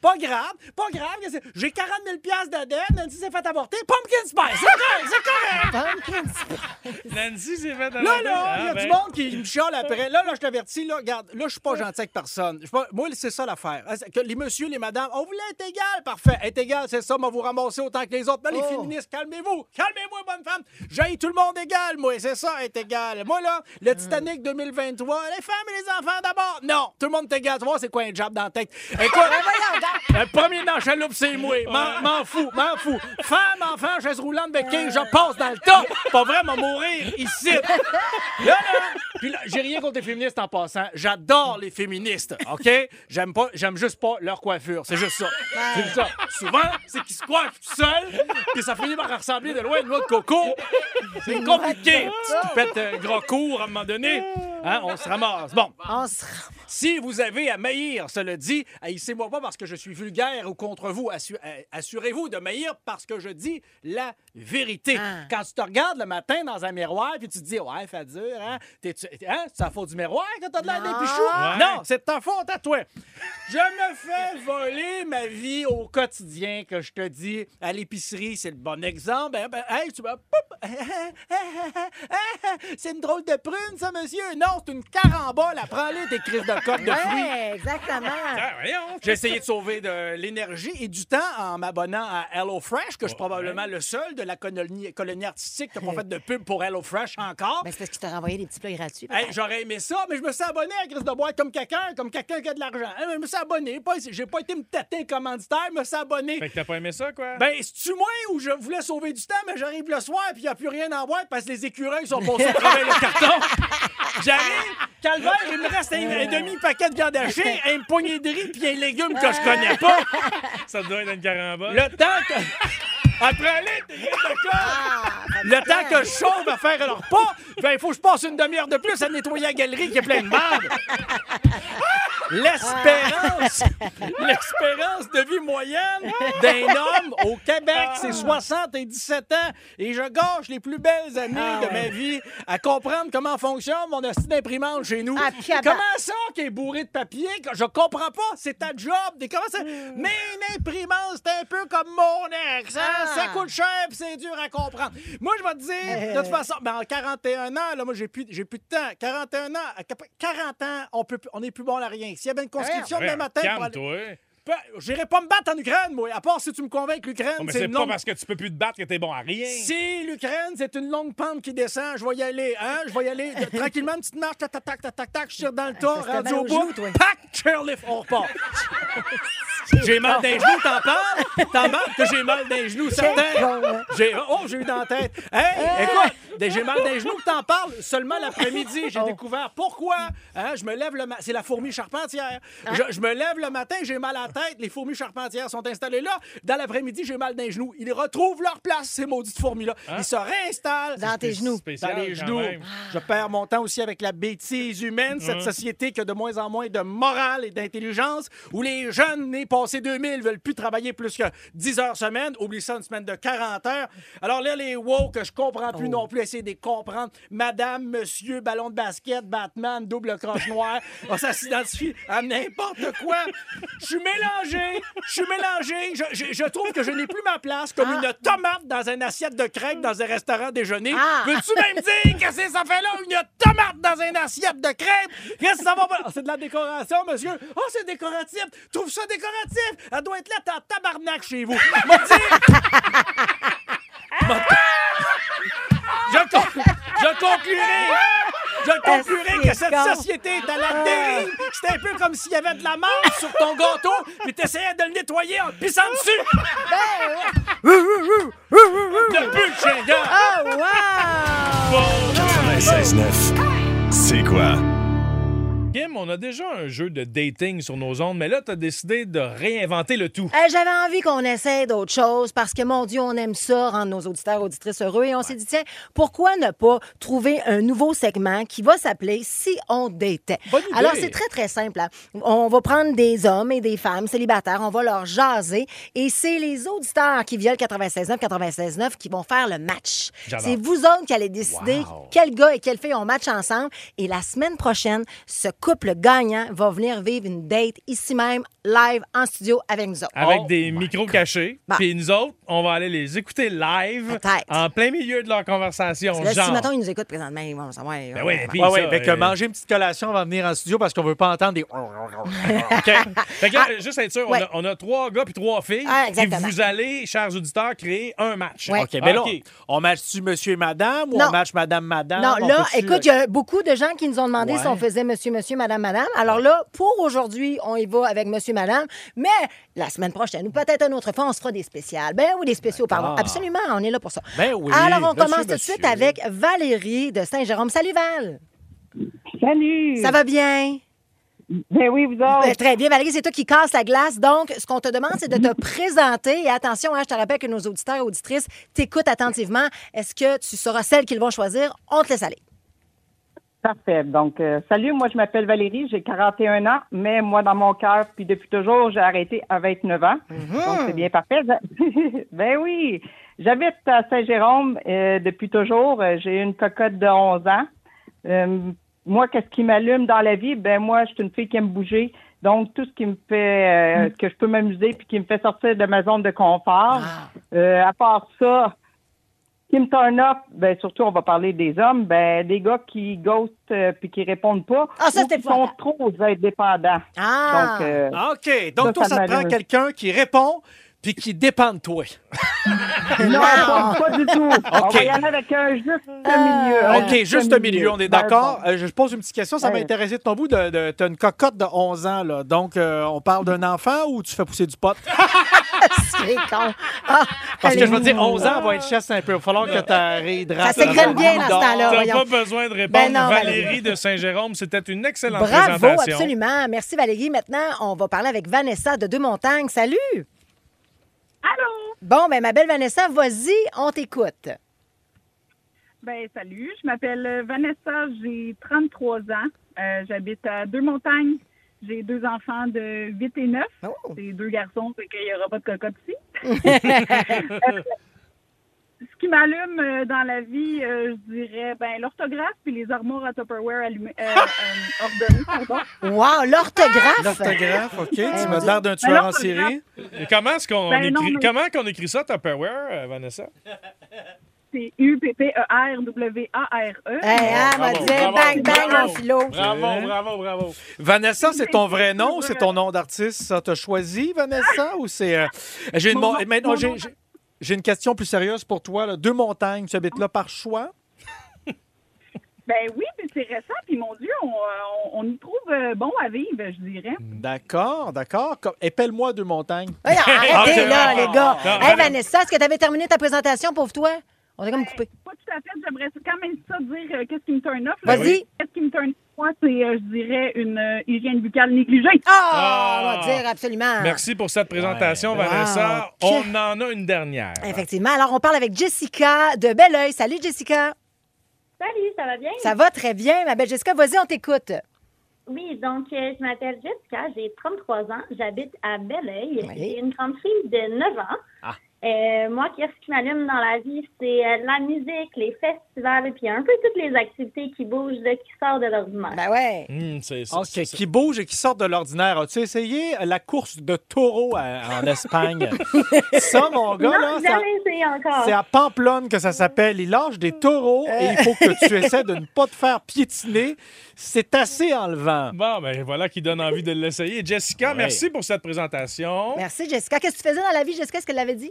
S3: Pas grave, pas grave. qu'est-ce que c'est? J'ai 40 000 de dette, Nancy s'est fait avorter. Pumpkin spice. C'est correct, c'est correct.
S2: Pumpkin spice.
S1: Nancy s'est fait
S3: Là, là, il y a
S1: Ah, ben.
S3: du monde qui me chiale après. Là, là, je t'avertis, là, regarde, là, je suis pas gentil avec personne. Je suis pas- Moi, c'est ça l'affaire. Hein, Que les messieurs, les madames, on voulait être égal, parfait. Être égal, c'est ça, moi, vous ramasser autant que les autres. Mais les
S2: Oh.
S3: féministes, calmez-vous. Calmez-moi, bonne femme. J'ai tout le monde égal, moi. C'est ça, être égal. Moi, là, le Titanic 2023, les femmes et les enfants d'abord. Non, tout le monde est égal. Tu vois, c'est quoi un job dans la tête? Écoute, le premier dans chaloupe, c'est moi. M'en m'en fous, m'en fous. Femme, enfant, chaise roulante, béquille, je passe dans le tas. Pas vrai, m'a mourir ici. Là, là, puis là, j'ai rien contre les féministes en passant. J'adore les féministes, OK? J'aime pas, j'aime juste pas leur coiffure. C'est juste ça. C'est juste ça. Souvent, c'est qu'ils se coiffent tout seuls, puis ça finit par ressembler de loin à une noix de coco. C'est compliqué. Tu te pètes un gros cours à un moment donné, hein, on se ramasse. Bon,
S2: On se...
S3: si vous avez à maillir, cela dit, haïssez-moi pas parce que je suis vulgaire ou contre vous. Euh, Assurez-vous de maillir parce que je dis la vérité.
S2: Ah.
S3: Quand tu te regardes le matin dans un miroir puis tu te dis, ouais, fait dur, hein? Hein? C'est faute du miroir que t'as de l'air d'un
S2: Non.
S3: pichou?
S1: Ouais.
S3: Non, c'est de ta faute à toi. Je me fais voler ma vie au quotidien, que je te dis. À l'épicerie, c'est le bon exemple. Ben, ben, hey, tu vas... C'est une drôle de prune, ça, monsieur? Non, c'est une carambole. Prends-les, tes crises de coque de fruits.
S2: Ouais, exactement.
S1: Ah, voyons.
S3: J'ai essayé de sauver de l'énergie et du temps en m'abonnant à HelloFresh, que je suis probablement le seul de la colonie, colonie artistique qui n'a pas fait de pub pour HelloFresh encore.
S2: Ben, c'est parce qu'il t'a renvoyé des petits plats gratuits.
S3: Hey. J'aurais aimé ça, mais je me suis abonné à Chris de Bois comme quelqu'un, comme quelqu'un qui a de l'argent. Je me suis abonné. Pas, j'ai pas été me tâter commanditaire, je me suis abonné.
S1: Fait que t'as pas aimé ça, quoi?
S3: Ben, c'est-tu moi où je voulais sauver du temps, mais j'arrive le soir puis il n'y a plus rien à boire parce que les écureuils sont au travers le carton. J'arrive, calvaire, il me reste un, un demi-paquet de viande hachée, une poignée de riz puis un légume que je connais pas.
S1: Ça doit être une carambole.
S3: Le temps que... Après t'es d'accord? Le temps que je sauve à faire le repas, ben, il faut que je passe une demi-heure de plus à nettoyer la galerie qui est pleine de merde. L'espérance, l'espérance de vie moyenne d'un homme au Québec, c'est 77 ans. Et je gâche les plus belles années
S2: Ah
S3: de ma vie à comprendre comment fonctionne mon astuce d'imprimante chez nous.
S2: Ah,
S3: comment ça qui est bourré de papier? Je comprends pas? C'est ta job. Comment ça? Mais une imprimante, c'est un peu comme mon ex. hein?
S2: Ah.
S3: Ça coûte cher puis c'est dur à comprendre. Moi, je vais te dire, de toute façon, ben, en 41 ans, là, moi, j'ai plus, j'ai plus de temps. 41 ans, à cap- 40 ans, on peut, on n'est plus bon à rien. S'il y avait une conscription demain matin...
S1: Calme-toi.
S3: J'irai pas me battre en Ukraine, moi. À part si tu me convaincs que l'Ukraine,
S1: mais
S3: c'est
S1: pas
S3: longue...
S1: parce que tu peux plus te battre que t'es bon à rien.
S3: Si l'Ukraine, c'est une longue pente qui descend, je vais y aller, hein? Je vais y aller de- tranquillement, une petite marche, tac, tac, tac, tac, tac, tac, je tire dans le tas,
S2: Ah,
S3: rendu
S2: c'était
S3: au bout, pack, chairlift, on repart. j'ai mal d'un genou, t'en parles? T'en parles que j'ai mal d'un genou, certain?
S2: hein?
S3: J'ai, oh, j'ai eu dans la tête. Hey, écoute, des- j'ai mal d'un genou que t'en parles. Seulement l'après-midi, j'ai
S2: Oh.
S3: découvert pourquoi. Hein, je me lève le matin. C'est la fourmi charpentière.
S2: Ah.
S3: Je, je me lève le matin, j'ai mal à la tête. Les fourmis charpentières sont installées là. Dans l'après-midi, j'ai mal d'un genou. Ils retrouvent leur place, ces maudites fourmis-là. Ils se réinstallent.
S2: Dans tes genoux.
S1: Spécial,
S3: Dans les genoux.
S1: même.
S3: Je perds mon temps aussi avec la bêtise humaine, cette société qui a de moins en moins de morale et d'intelligence, où les jeunes nés passés 2000 veulent plus travailler plus que 10 heures semaine. Oublie ça, une semaine de 40 heures. Alors là, les woke, que je comprends plus non plus, essayer de les comprendre. Madame, monsieur, ballon de basket, Batman, double croche noire. Oh, ça s'identifie à n'importe quoi. Je suis mélangé. Je suis mélangé. Je, je- je trouve que je n'ai plus ma place comme une tomate dans une assiette de crêpes dans un restaurant déjeuner.
S2: Ah.
S3: Veux-tu même dire que c'est ça fait là une tomate dans une assiette de crêpes? Qu'est-ce que ça va pas? Ah, c'est de la décoration, monsieur. Oh, c'est décoratif. Trouve ça décoratif. Elle doit être là, en tabarnak chez vous. M'a dit- M'a- je conclurai. Je conclurai que cette société est à la dérive. C'est un peu comme s'il y avait de la marde sur ton gâteau, puis t'essayais de le nettoyer en pissant dessus. Depuis le chien gars.
S2: Oh, wow!
S4: 96.9. C'est quoi?
S1: Kim, on a déjà un jeu de dating sur nos ondes, mais là, t'as décidé de réinventer le tout.
S2: Euh, J'avais envie qu'on essaie d'autres choses parce que, mon Dieu, on aime ça, rendre nos auditeurs, auditrices heureux. Et on s'est dit, tiens, pourquoi ne pas trouver un nouveau segment qui va s'appeler Si on datait?
S3: Bonne idée.
S2: Alors, c'est très, très simple. hein. On va prendre des hommes et des femmes célibataires, on va leur jaser et c'est les auditeurs qui viennent 96.9, 96.9 qui vont faire le match. C'est vous autres qui allez décider
S1: Wow.
S2: quel gars et quelle fille on match ensemble. Et la semaine prochaine, ce couple gagnant va venir vivre une date ici même, live, en studio avec nous autres.
S1: Avec
S3: Oh
S1: des micros cachés.
S2: Bon.
S1: Puis nous autres, on va aller les écouter live en plein milieu de leur conversation.
S2: Là,
S1: genre.
S2: si, mettons, ils nous écoutent présentement, ils vont savoir.
S1: Ben oui, puis
S3: Ouais, ouais, avec
S1: euh,
S3: manger une petite collation avant de venir en studio parce qu'on veut pas entendre des.
S1: OK. Fait que, euh, juste être sûr, on, a, on a trois gars puis trois filles.
S2: Ah,
S1: et
S2: exactement.
S1: vous allez, chers auditeurs, créer un match.
S2: Ouais.
S3: OK, mais là, on match-tu monsieur et madame ou
S2: Non.
S3: on match madame, madame?
S2: Non,
S3: On
S2: là, écoute, il y a beaucoup de gens qui nous ont demandé
S3: Ouais.
S2: si on faisait monsieur, monsieur, madame, madame. Alors là, pour aujourd'hui, on y va avec monsieur, madame. Mais la semaine prochaine, ou peut-être une autre fois, on se fera des spéciales. Ben oui, des spéciaux, pardon. Absolument, on est là pour ça.
S3: Ben oui,
S2: Alors, on
S3: monsieur,
S2: commence tout de suite avec Valérie de Saint-Jérôme. Salut, Val.
S5: Salut!
S2: Ça va bien?
S5: Ben oui, vous autres.
S2: Ben, très bien, Valérie, c'est toi qui casse la glace. Donc, ce qu'on te demande, c'est de te présenter. Et attention, hein, je te rappelle que nos auditeurs et auditrices t'écoutent attentivement. Est-ce que tu seras celle qu'ils vont choisir? On te laisse aller.
S5: Parfait. Donc, euh, salut, moi, je m'appelle Valérie, j'ai 41 ans, mais moi, dans mon cœur, puis depuis toujours, j'ai arrêté à 29 ans. Donc, c'est bien parfait. ben oui. J'habite à Saint-Jérôme euh, depuis toujours. Euh, J'ai une cocotte de 11 ans. Euh, moi, qu'est-ce qui m'allume dans la vie? Ben moi, je suis une fille qui aime bouger. Donc, tout ce qui me fait, euh, que je peux m'amuser puis qui me fait sortir de ma zone de confort. Euh, à part ça, qui me turn up, ben surtout on va parler des hommes, ben des gars qui ghostent euh, puis qui répondent pas,
S2: Ah, ça,
S5: ou qui sont trop indépendants.
S2: Ah!
S5: Donc euh,
S3: Ah, OK. Donc,
S5: Ça,
S3: toi,
S5: ça
S3: ça te prend quelqu'un qui répond puis qui dépend de toi.
S5: non, pas, pas du tout. On
S3: OK.
S5: va y aller avec un juste
S2: Ah.
S5: milieu. un
S3: OK, juste milieu, on est
S5: Ben,
S3: d'accord.
S5: bon.
S3: Euh, je pose une petite question, ça m'a
S5: Ouais.
S3: intéressé de ton bout. De, de, tu as une cocotte de 11 ans, là. Donc, euh, on parle d'un enfant ou tu fais pousser du pot?
S2: C'est con. Ah,
S3: Parce que je veux dire, 11 ans, va être chasse un peu. Il va falloir que tu réhydrates.
S2: Ça s'égrène bien dans ce temps-là.
S1: T'as
S2: voyons.
S1: pas besoin de répondre.
S2: Ben non,
S1: Valérie
S2: Valérie.
S1: de Saint-Jérôme, c'était une excellente
S2: Bravo,
S1: présentation.
S2: absolument. Merci Valérie. Maintenant, on va parler avec Vanessa de Deux-Montagnes. Salut!
S6: Allô?
S2: Bon, ben ma belle Vanessa, vas-y, on t'écoute.
S6: Ben, salut, je m'appelle euh, Vanessa, j'ai 33 ans. Euh, J'habite à Deux-Montagnes. J'ai deux enfants de 8 et 9.
S2: Oh.
S6: C'est deux garçons, fait qu'il n'y aura pas de cocotte ici. Qui m'allume euh, dans la vie, euh, je dirais ben, l'orthographe puis les armoires à Tupperware allumées, euh, euh, ordonnées. Pardon.
S2: Wow, l'orthographe!
S3: L'orthographe, OK. Tu m'as l'air d'un
S6: Ben,
S3: tueur en
S6: l'orthographe,
S3: série.
S1: Et Comment est-ce qu'on
S6: Ben
S1: écrit,
S6: non, mais-
S1: comment qu'on écrit ça, Tupperware, Vanessa?
S6: C'est U-P-P-E-R-W-A-R-E.
S2: Hey, hein,
S1: Bravo,
S2: m'a dit, bang, bang,
S1: bravo.
S2: mon philo.
S1: Bravo, bravo, bravo.
S3: Vanessa, c'est ton vrai nom ou c'est ton nom d'artiste? Ça t'a choisi, Vanessa, ou c'est... euh, J'ai une, maintenant, j'ai- j'ai- une question plus sérieuse pour toi. là. Deux montagnes, tu habites là par choix?
S6: Ben oui, puis c'est récent, puis mon Dieu, on, on- on y trouve euh, bon à vivre, je dirais.
S3: D'accord, d'accord. Comme- Épelle-moi deux montagnes.
S2: Hey, arrêtez, là, les gars.
S1: Non,
S2: Hey,
S1: Van-
S2: Vanessa, est-ce que tu avais terminé ta présentation, pauvre toi? On est comme coupé.
S6: Pas tout à fait, j'aimerais quand même ça dire euh, qu'est-ce qui me turn off. là.
S2: Vas-y.
S6: Qu'est-ce qui me turn off, moi, c'est, euh, je dirais, une euh, hygiène buccale négligée.
S2: Ah, on va dire absolument.
S1: Merci pour cette présentation,
S2: Ouais.
S1: Vanessa.
S2: Wow.
S1: On en a une dernière.
S2: Effectivement. Alors, on parle avec Jessica de Belleuil. Salut, Jessica.
S7: Salut, ça va bien?
S2: Ça va très bien, ma belle Jessica. Vas-y, on t'écoute.
S7: Oui, donc euh, je m'appelle Jessica, j'ai 33 ans, j'habite à Belleuil.
S2: Oui.
S7: J'ai une grande fille de 9 ans.
S3: Ah.
S7: Euh, moi, qu'est-ce qui m'allume dans la vie, c'est euh, la musique, les festivals, puis un peu toutes les activités qui bougent, là, qui sortent de l'ordinaire.
S2: Ben ouais.
S1: Hum, c'est ça.
S3: OK,
S1: c'est ça.
S3: qui bouge et qui sort de l'ordinaire. As-tu essayé la course de taureau à- en Espagne? ça, mon gars, là,
S7: non,
S3: ça-
S7: essayé encore.
S3: c'est à Pamplonne que ça s'appelle. Il lâche des taureaux et il faut que tu essaies de ne pas te faire piétiner. C'est assez enlevant.
S1: Bon, ben voilà qui donne envie de l'essayer. Jessica,
S3: Ouais.
S1: merci pour cette présentation.
S2: Merci, Jessica. Qu'est-ce que tu faisais dans la vie, Jessica? Est-ce qu'elle l'avait dit?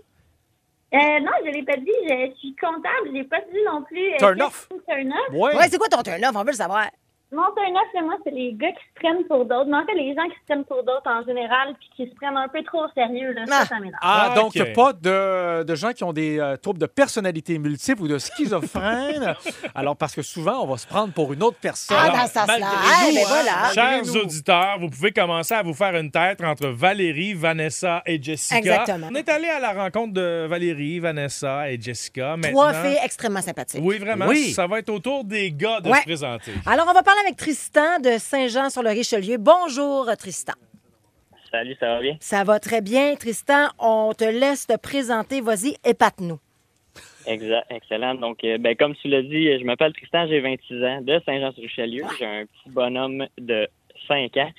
S7: Euh, non, je l'ai pas dit, je suis comptable, j'ai pas dit non plus. euh,
S3: Turn
S7: qu'est-ce
S3: off.
S7: me turn off.
S3: Ouais.
S2: Ouais, c'est quoi ton turn-off? On veut le savoir.
S7: Mon turn off, c'est moi, c'est les gars qui se prennent pour d'autres. Mais en fait, les gens qui se prennent pour d'autres en général, puis qui se prennent un peu trop au sérieux, là,
S2: Ah.
S7: ça, ça m'énerve.
S3: Ah,
S1: Ah,
S3: donc
S1: ok.
S3: pas de, de gens qui ont des euh, troubles de personnalité multiples ou de schizophrène? Alors, parce que souvent, on va se prendre pour une autre personne.
S2: Ah, dans ce sens-là.
S3: Malgré
S2: Eh,
S3: nous,
S2: ben
S3: hein,
S2: voilà.
S1: Chers
S3: nous.
S1: auditeurs, vous pouvez commencer à vous faire une tête entre Valérie, Vanessa et Jessica.
S2: Exactement.
S1: On est allé à la rencontre de Valérie, Vanessa et Jessica.
S2: Trois
S1: Maintenant-
S2: filles extrêmement sympathiques.
S1: Oui, vraiment.
S3: Oui.
S1: Ça va être au tour des gars de
S2: Ouais.
S1: se présenter.
S2: Alors, on va parler avec Tristan de Saint-Jean-sur-le-Richelieu. Bonjour, Tristan.
S8: Salut, ça va bien?
S2: Ça va très bien, Tristan. On te laisse te présenter. Vas-y, épate-nous.
S8: Exact, excellent. Donc, euh, ben, comme tu l'as dit, je m'appelle Tristan, j'ai 26 ans, de Saint-Jean-sur-Richelieu. J'ai un petit bonhomme de 5 ans.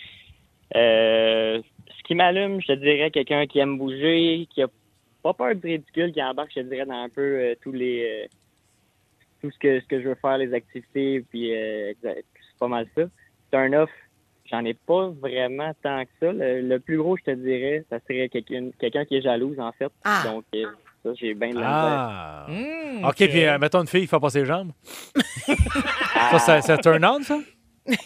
S8: Euh, ce qui m'allume, je te dirais, quelqu'un qui aime bouger, qui a pas peur du ridicule, qui embarque, je te dirais, dans un peu euh, tous les... tout ce que, ce que je veux faire, les activités, puis euh, pas mal ça. Turn off, j'en ai pas vraiment tant que ça. Le, le plus gros, je te dirais, ça serait quelqu'un quelqu'un qui est jalouse, en fait.
S2: Ah.
S8: Donc, euh, ça, j'ai bien de la.
S3: Ah.
S1: Hmm,
S3: OK, puis euh, mettons une fille qui fait pas ses jambes. ça, ça, ça turn on, ça?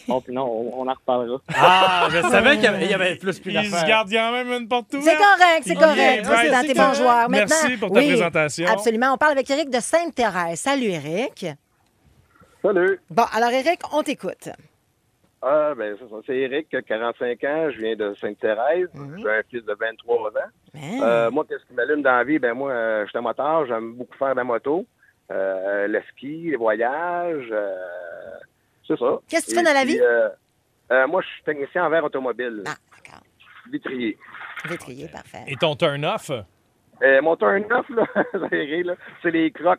S8: Bon, puis non, on, on en reparlera.
S3: Ah, je savais qu'il y avait, y avait plus qu'une
S1: Il se garde quand même une porte ouverte.
S2: C'est correct, c'est correct. C'est dans
S1: c'est
S2: tes bons joueurs. Maintenant,
S1: Merci pour ta
S2: oui,
S1: présentation.
S2: Absolument. On parle avec Eric de Sainte-Thérèse. Salut, Eric.
S9: Salut.
S2: Bon, alors, Eric, on t'écoute.
S9: Ah, ben, c'est ça. C'est Eric, 45 ans. Je viens de Sainte-Thérèse. J'ai un fils de 23 ans. Euh, moi, qu'est-ce qui m'allume dans la vie? Ben, moi, euh, je suis un moteur. J'aime beaucoup faire de la moto. Euh, le ski, les voyages. euh, c'est ça.
S2: Qu'est-ce que tu fais dans la vie?
S9: euh, euh, moi, je suis technicien en verre automobile.
S2: Ah, d'accord.
S9: Vitrier.
S2: Vitrier, parfait.
S1: Et ton turn-off?
S9: Euh, mon turn-off, là, là, c'est les crocs.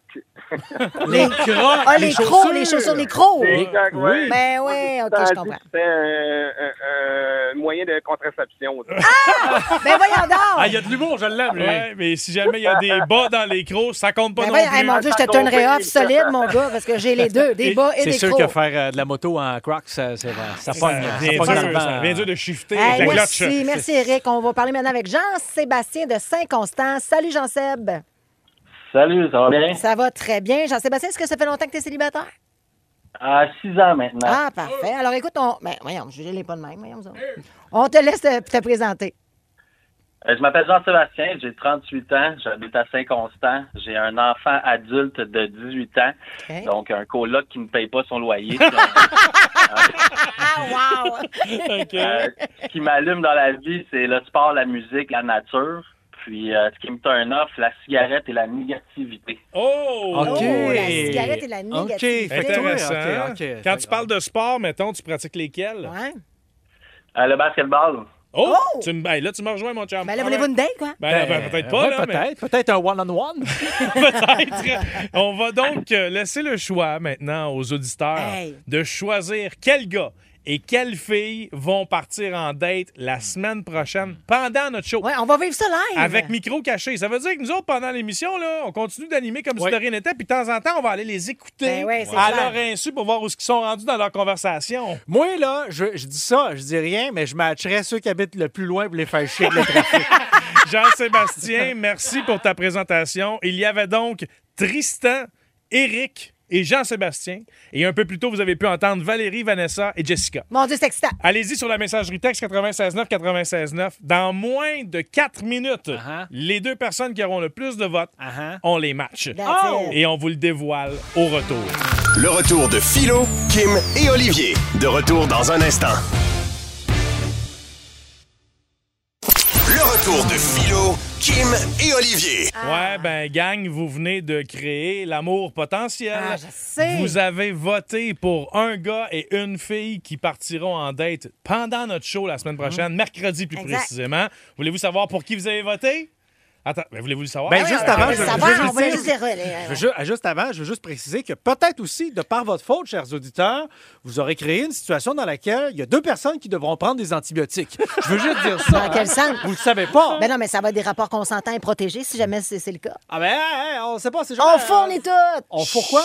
S3: Les crocs,
S2: Ah, les crocs, les chaussures, les crocs.
S9: Les crocs, oui.
S2: Ben oui, OK, je comprends.
S9: Un, un- un moyen de contraception. ça.
S2: Ben voyons donc!
S3: Ah, il y a de l'humour, je l'aime, lui.
S1: Ouais, mais si jamais il y a des bas dans les crocs, ça compte pas
S2: Ben
S1: non
S2: voyons,
S1: plus.
S2: hey, mon Dieu, je te turnerais off solide, mon gars, parce que j'ai les deux, des bas et
S3: C'est
S2: des
S3: sûr
S2: crocs.
S3: que faire euh, de la moto en crocs, ça, c'est- ça
S1: Ça
S3: Ça pogne dans le
S1: dur, de shifter
S2: Hey,
S1: avec la
S2: merci,
S1: clutch.
S2: merci Eric. On va parler maintenant avec Jean-Sébastien de Saint-Constant. Salut Jean-Seb.
S10: Salut, ça va bien?
S2: Ça va très bien. Jean-Sébastien, est-ce que ça fait longtemps que tu es célibataire?
S10: À 6 ans maintenant.
S2: Ah, parfait. Alors écoute, on. Ben, voyons, je l'ai pas de même. Voyons, ça. On te laisse te, te présenter.
S10: Euh, je m'appelle Jean-Sébastien, j'ai 38 ans, j'habite à Saint-Constant. J'ai un enfant adulte de 18 ans, donc un coloc qui ne paye pas son loyer.
S2: Ah, wow!
S10: Euh, ce qui m'allume dans la vie, c'est le sport, la musique, la nature. Puis euh, ce qui me turn off, la cigarette et la négativité.
S1: Oh!
S3: OK.
S2: Oh, la cigarette et la
S3: OK,
S2: négativité.
S1: Intéressant.
S3: OK, OK.
S1: Quand tu parles de sport, mettons, tu pratiques lesquels?
S2: Ouais.
S10: Euh, le basketball,
S1: Oh!
S2: Oh!
S1: Tu me- hey, là, tu me rejoins, mon chum.
S2: Ben là, voulez-vous une date, quoi?
S1: Ben, ben, peut-être pas,
S3: ouais,
S1: là, mais
S3: peut-être. Peut-être un one-on-one.
S1: peut-être. On va donc euh, laisser le choix maintenant aux auditeurs
S2: Hey.
S1: de choisir quel gars et quelle fille vont partir en date la semaine prochaine pendant notre show?
S2: Ouais, on va vivre ça live.
S1: Avec micro caché. Ça veut dire que nous autres, pendant l'émission, là, on continue d'animer comme
S3: Ouais.
S1: si de rien n'était, puis de temps en temps, on va aller les écouter
S2: Ben ouais,
S1: à
S2: clair.
S1: leur insu pour voir où ils sont rendus dans leur conversation.
S3: Moi, là, je, je dis ça, je dis rien, mais je matcherais ceux qui habitent le plus loin pour les faire chier avec le trafic.
S1: Jean-Sébastien, merci pour ta présentation. Il y avait donc Tristan, Eric et Jean-Sébastien. Et un peu plus tôt, vous avez pu entendre Valérie, Vanessa et Jessica.
S2: Mon Dieu, c'est excitant.
S1: Allez-y sur la messagerie texte 969 969. Dans moins de 4 minutes,
S3: Uh-huh.
S1: les deux personnes qui auront le plus de votes,
S3: Uh-huh.
S1: on les match.
S2: It.
S1: Et on vous le dévoile au retour.
S4: Le retour de Philo, Kim et Olivier. De retour dans un instant. Le retour de Philo, Kim et Olivier.
S1: Ouais, ben, gang, vous venez de créer l'amour potentiel.
S2: Ah, je sais.
S1: Vous avez voté pour un gars et une fille qui partiront en date pendant notre show la semaine prochaine, mercredi plus
S2: Exact.
S1: précisément. Voulez-vous savoir pour qui vous avez voté? Attends, ben, voulez-vous le savoir?
S3: Ben, juste avant, je-
S2: juste
S3: veux ju- juste avant, je veux juste préciser que peut-être aussi, de par votre faute, chers auditeurs, vous aurez créé une situation dans laquelle il y a deux personnes qui devront prendre des antibiotiques. Je veux juste dire ça.
S2: Dans
S3: hein.
S2: quel sens?
S3: Vous le savez pas.
S2: Ben non, mais ça va être des rapports consentants et protégés si jamais c'est c'est le cas.
S3: Ah ben, hey, hey, on sait pas, c'est.
S2: On fournit tout!
S3: On fourre quoi?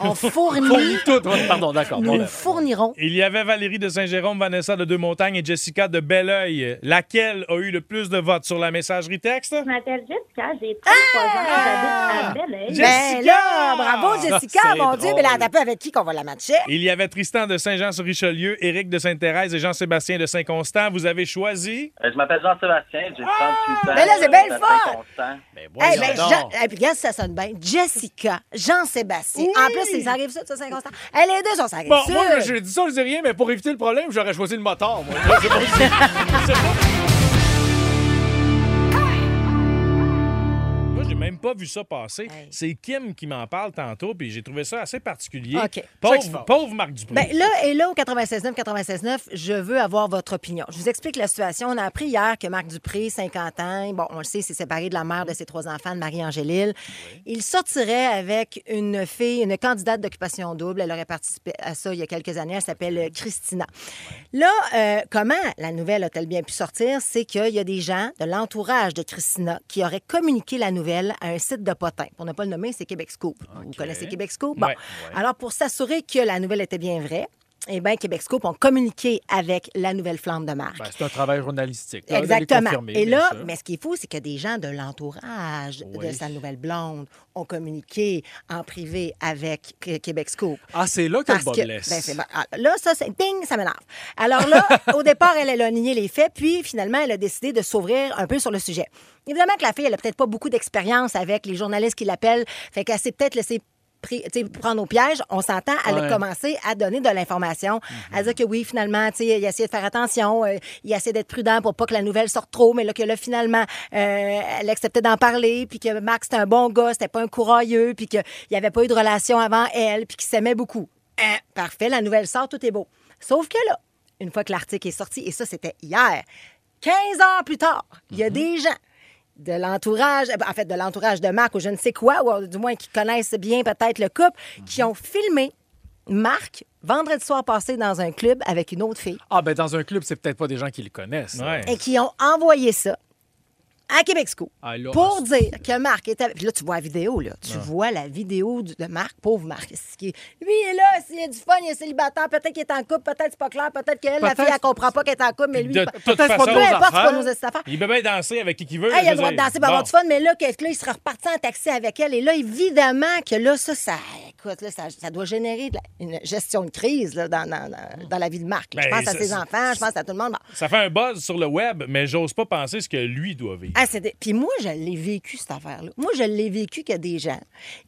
S2: On fournit.
S3: Fournit tout. Pardon, d'accord.
S2: Nous
S3: là.
S2: fournirons.
S1: Il y avait Valérie de Saint-Jérôme, Vanessa de Deux-Montagnes et Jessica de Belleuil. Laquelle a eu le plus de votes sur la messagerie texte?
S7: Je m'appelle Jessica, j'ai 33 ans, j'habite à Belleuil.
S1: Jessica!
S2: Ben là, bravo Jessica,
S3: C'est
S2: mon Dieu,
S3: drôle.
S2: mais là, t'as peu avec qui qu'on va la matcher?
S1: Il y avait Tristan de Saint-Jean-sur-Richelieu, Éric de Sainte-Thérèse et Jean-Sébastien de Saint-Constant. Vous avez choisi?
S10: Euh, je m'appelle Jean-Sébastien, j'ai 38 ans.
S2: Ben là, c'est bien
S10: j'habite à
S2: fun.
S10: Saint-Constant.
S3: Ben,
S2: Eh
S3: voyons
S2: ben,
S3: donc.
S2: Jean- eh, puis regarde, ça sonne bien. Jessica, Jean-Sébastien. En plus, ça arrive ça, ça, Saint-Constant. Eh, les deux sont ça
S3: Bon, moi, j'ai dit ça, je dis rien, mais pour éviter le problème, j'aurais choisi le moteur, moi. Je sais pas si- je sais pas.
S1: Même pas vu ça passer. C'est Kim qui m'en parle tantôt, puis j'ai trouvé ça assez particulier. Pauvre, pauvre Marc Dupré.
S2: Ben là, et là, au 96.9, 96.9, je veux avoir votre opinion. Je vous explique la situation. On a appris hier que Marc Dupré, 50 ans, bon, on le sait, s'est séparé de la mère de ses trois enfants, de Marie-Angélil. Il sortirait avec une fille, une candidate d'occupation double. Elle aurait participé à ça il y a quelques années. Elle s'appelle Christina. Là, euh, comment la nouvelle a-t-elle bien pu sortir? C'est qu'il y a des gens de l'entourage de Christina qui auraient communiqué la nouvelle à un site de potin. Pour ne pas le nommer, c'est Québec Scoop. Vous connaissez Québec Scoop? Bon.
S11: Ouais,
S2: Alors, pour s'assurer que la nouvelle était bien vraie, eh bien, Québec Scoop ont communiqué avec la nouvelle flamme de marque.
S3: Ben, c'est un travail journalistique.
S2: Exactement.
S3: confirmer,
S2: Et là, mais ce qui est fou, c'est que des gens de l'entourage de sa nouvelle blonde ont communiqué en privé avec Qu- Québec Scoop.
S3: Ah, c'est là que le
S2: Parce
S3: bas
S2: que-
S3: blesse.
S2: ben, bon. Ah, là, ça, c'est ding, ça m'énerve. Alors là, au départ, elle, elle a nié les faits, puis finalement, elle a décidé de s'ouvrir un peu sur le sujet. Évidemment que la fille, elle a peut-être pas beaucoup d'expérience avec les journalistes qui l'appellent, fait qu'elle s'est peut-être laissée pris- prendre au piège, on s'entend, elle a commencé à donner de l'information, à dire que oui, finalement, il a essayé de faire attention, euh, il a essayé d'être prudent pour pas que la nouvelle sorte trop, mais là, que là, finalement, euh, elle acceptait d'en parler, puis que Max, c'était un bon gars, c'était pas un courailleux, puis qu'il n'y avait pas eu de relation avant elle, puis qu'il s'aimait beaucoup. Hein, parfait, la nouvelle sort, tout est beau. Sauf que là, une fois que l'article est sorti, et ça, c'était hier, 15 heures plus tard, il y a des gens de l'entourage, euh, en fait, de l'entourage de Marc ou je ne sais quoi, ou du moins qui connaissent bien peut-être le couple, qui ont filmé Marc vendredi soir passé dans un club avec une autre fille.
S3: Ah, ben dans un club, c'est peut-être pas des gens qui le connaissent.
S2: et qui ont envoyé ça à Québec Scoop
S3: Ah,
S2: pour dire que Marc était. Puis là, tu vois la vidéo, là. Tu
S3: Ah.
S2: vois la vidéo de Marc, pauvre Marc. est- Lui, il est là, s'il y a du fun, il est célibataire, peut-être qu'il est en couple, peut-être c'est pas clair, peut-être qu'elle, la fille, elle comprend pas qu'elle est en couple, mais lui,
S1: de
S2: peut-
S1: toute
S2: peut-être
S1: façon,
S2: pas peu importe, pas nos affaires.
S1: Il peut bien danser avec qui qu'il veut.
S2: Il a le droit de danser pour avoir du fun, mais là, que, que là, il sera reparti en taxi avec elle. Et là, évidemment que là, ça, ça, écoute, là, ça, ça doit générer de la- une gestion de crise là, dans, dans, dans- dans la vie de Marc. là. je
S1: Ben,
S2: pense à ses enfants, je pense à tout le monde.
S1: Ça fait un buzz sur le web, mais j'ose pas penser ce que lui doit vivre.
S2: Ah, Puis moi, je l'ai vécu, cette affaire-là. Moi, je l'ai vécu qu'il y a des gens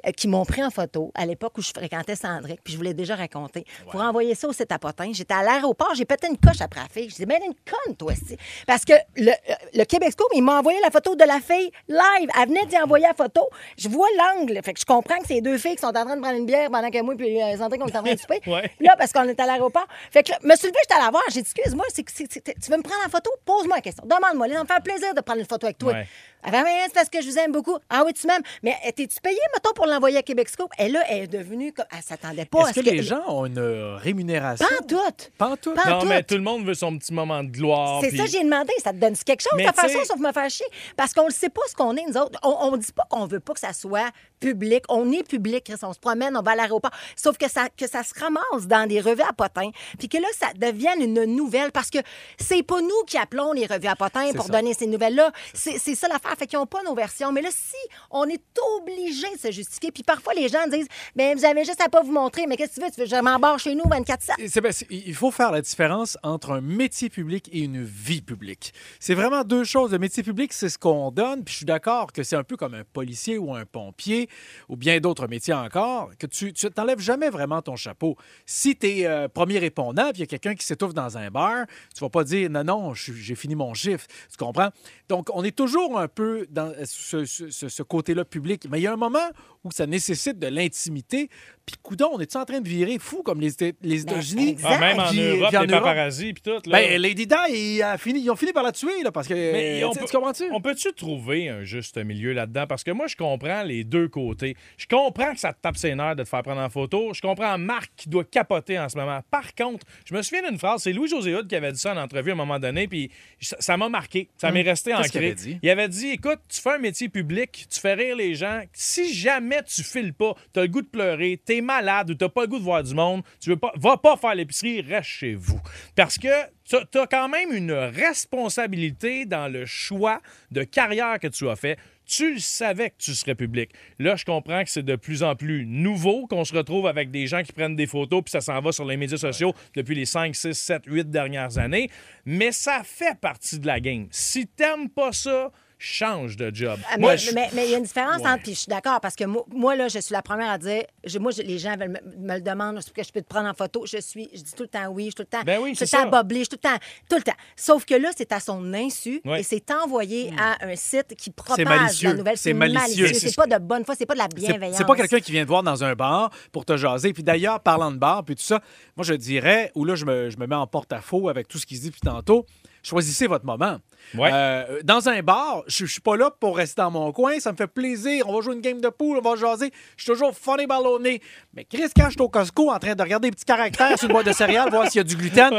S2: euh, qui m'ont pris en photo à l'époque où je fréquentais Sandrick, puis je vous l'ai déjà raconté, pour envoyer ça au site à Potin. J'étais à l'aéroport, j'ai pété une coche après la fille. Je dis, ben, une conne, toi aussi. Parce que le, euh, le Québec Scoop, il m'a envoyé la photo de la fille live. Elle venait d'y envoyer la photo. Je vois l'angle. Fait que je comprends que c'est deux filles qui sont en train de prendre une bière pendant que moi puis euh, Sandrick, on est en train de souper.
S1: Ouais.
S2: Là, parce qu'on est à l'aéroport. Fait que là, me suis levée, j'étais à la voir. J'ai dit, excuse-moi, c'est, c'est- c'est- tu veux me prendre en photo? Pose-moi la question. Demande-moi. Là, ça me fait plaisir de prendre une photo avec toi.
S1: Ouais.
S2: Elle fait, Mais c'est parce que je vous aime beaucoup. Ah oui, tu m'aimes. Mais euh, t'es-tu payé, mettons, pour l'envoyer à Québec Scoop? Et là, elle est devenue comme. Elle s'attendait pas à
S3: Est-ce
S2: ce
S3: que les gens ont une euh, rémunération?
S2: Pas en tout.
S3: Pas en tout.
S1: Non,
S2: tout.
S1: mais tout le monde veut son petit moment de gloire.
S2: C'est
S1: puis-
S2: ça, j'ai demandé. Ça te donne quelque chose,
S1: Mais
S2: ta
S1: tu sais-
S2: façon, sauf me faire chier. Parce qu'on ne sait pas ce qu'on est, nous autres. On ne dit pas qu'on veut pas que ça soit public. On est public, Chris. On se promène, on va à l'aéroport. Sauf que ça, que ça se ramasse dans des revues à potins. Puis que là, ça devienne une nouvelle. Parce que c'est pas nous qui appelons les revues à potins pour
S11: ça.
S2: donner ces nouvelles-là. C'est c'est ça l'affaire. Fait qu'ils n'ont pas nos versions. Mais là, si on est obligé de se justifier, puis parfois les gens disent, ben vous avez juste à pas vous montrer. Mais qu'est-ce que tu veux? Tu veux je m'embarque chez nous 24-7?
S3: Et c'est- ben, c'est- il faut faire la différence entre un métier public et une vie publique. C'est vraiment deux choses. Le métier public, c'est ce qu'on donne, puis je suis d'accord que c'est un peu comme un policier ou un pompier ou bien d'autres métiers encore, que tu tu t'enlèves jamais vraiment ton chapeau. Si tu es premier répondant, puis il y a quelqu'un qui s'étouffe dans un bar, tu vas pas dire non, non, j'ai fini mon chiffre. Tu comprends? Donc, on est toujours un peu dans ce, ce- côté-là public. Mais il y a un moment où ça nécessite de l'intimité. Puis, coudon, on est en train de virer fou comme les, les États-Unis?
S1: Ah, même en
S3: Puis-
S1: Europe,
S3: puis en
S1: les
S3: Europe?
S1: paparazzi puis tout. Là.
S3: Ben, Lady Di, il a fini, ils ont fini par la tuer, là, parce que.
S1: Mais on
S3: tu-
S1: peut-
S3: tu comprends-tu?
S1: On peut-tu trouver un juste milieu là-dedans? Parce que moi, je comprends les deux côtés. Je comprends que ça te tape ses nerfs de te faire prendre en photo. Je comprends Marc qui doit capoter en ce moment. Par contre, je me souviens d'une phrase, c'est Louis-José Hood qui avait dit ça en entrevue à un moment donné, puis ça m'a marqué. Ça m'est
S3: Hum.
S1: resté ancré.
S3: avait dit?
S1: Il avait dit, écoute, tu fais un métier public, tu fais rire les gens. Si jamais tu files pas, tu as le goût de pleurer, tu malade ou tu pas le goût de voir du monde, tu veux pas, va pas faire l'épicerie, reste chez vous. Parce que tu as quand même une responsabilité dans le choix de carrière que tu as fait. Tu le savais que tu serais public. Là, je comprends que c'est de plus en plus nouveau qu'on se retrouve avec des gens qui prennent des photos puis ça s'en va sur les médias sociaux depuis les 5, 6, 7, 8 dernières années. Mais ça fait partie de la game. Si t'aimes pas ça, change de job.
S2: Ah,
S1: Moi,
S2: mais
S1: je-
S2: mais- mais il y a une différence
S1: Ouais.
S2: entre. Puis je suis d'accord, parce que moi, moi, là, je suis la première à dire. je- moi, je- les gens veulent me, me le demandent est-ce que je peux te prendre en photo. Je suis. Je dis tout le temps oui, je suis tout le temps.
S1: Ben oui,
S2: je suis
S1: c'est
S2: tout le temps boblé, je suis tout le temps. Tout le temps. Sauf que là, c'est à son insu
S3: Ouais.
S2: et c'est envoyé à un site qui propage la nouvelle.
S3: C'est malicieux. C'est-
S2: C'est pas de bonne foi, c'est pas de la bienveillance.
S3: C'est pas quelqu'un qui vient te voir dans un bar pour te jaser. Puis d'ailleurs, parlant de bar, puis tout ça, moi, je dirais, ou là, je me, je me mets en porte-à-faux avec tout ce qui se dit depuis tantôt, choisissez votre moment.
S1: Ouais.
S3: Euh, dans un bar, je je suis pas là pour rester dans mon coin. Ça me fait plaisir. On va jouer une game de pool, on va jaser. Je suis toujours funny ballonné. Mais Chris, quand je suis au Costco en train de regarder les petits caractères sur une boîte de céréales, voir s'il y a du gluten,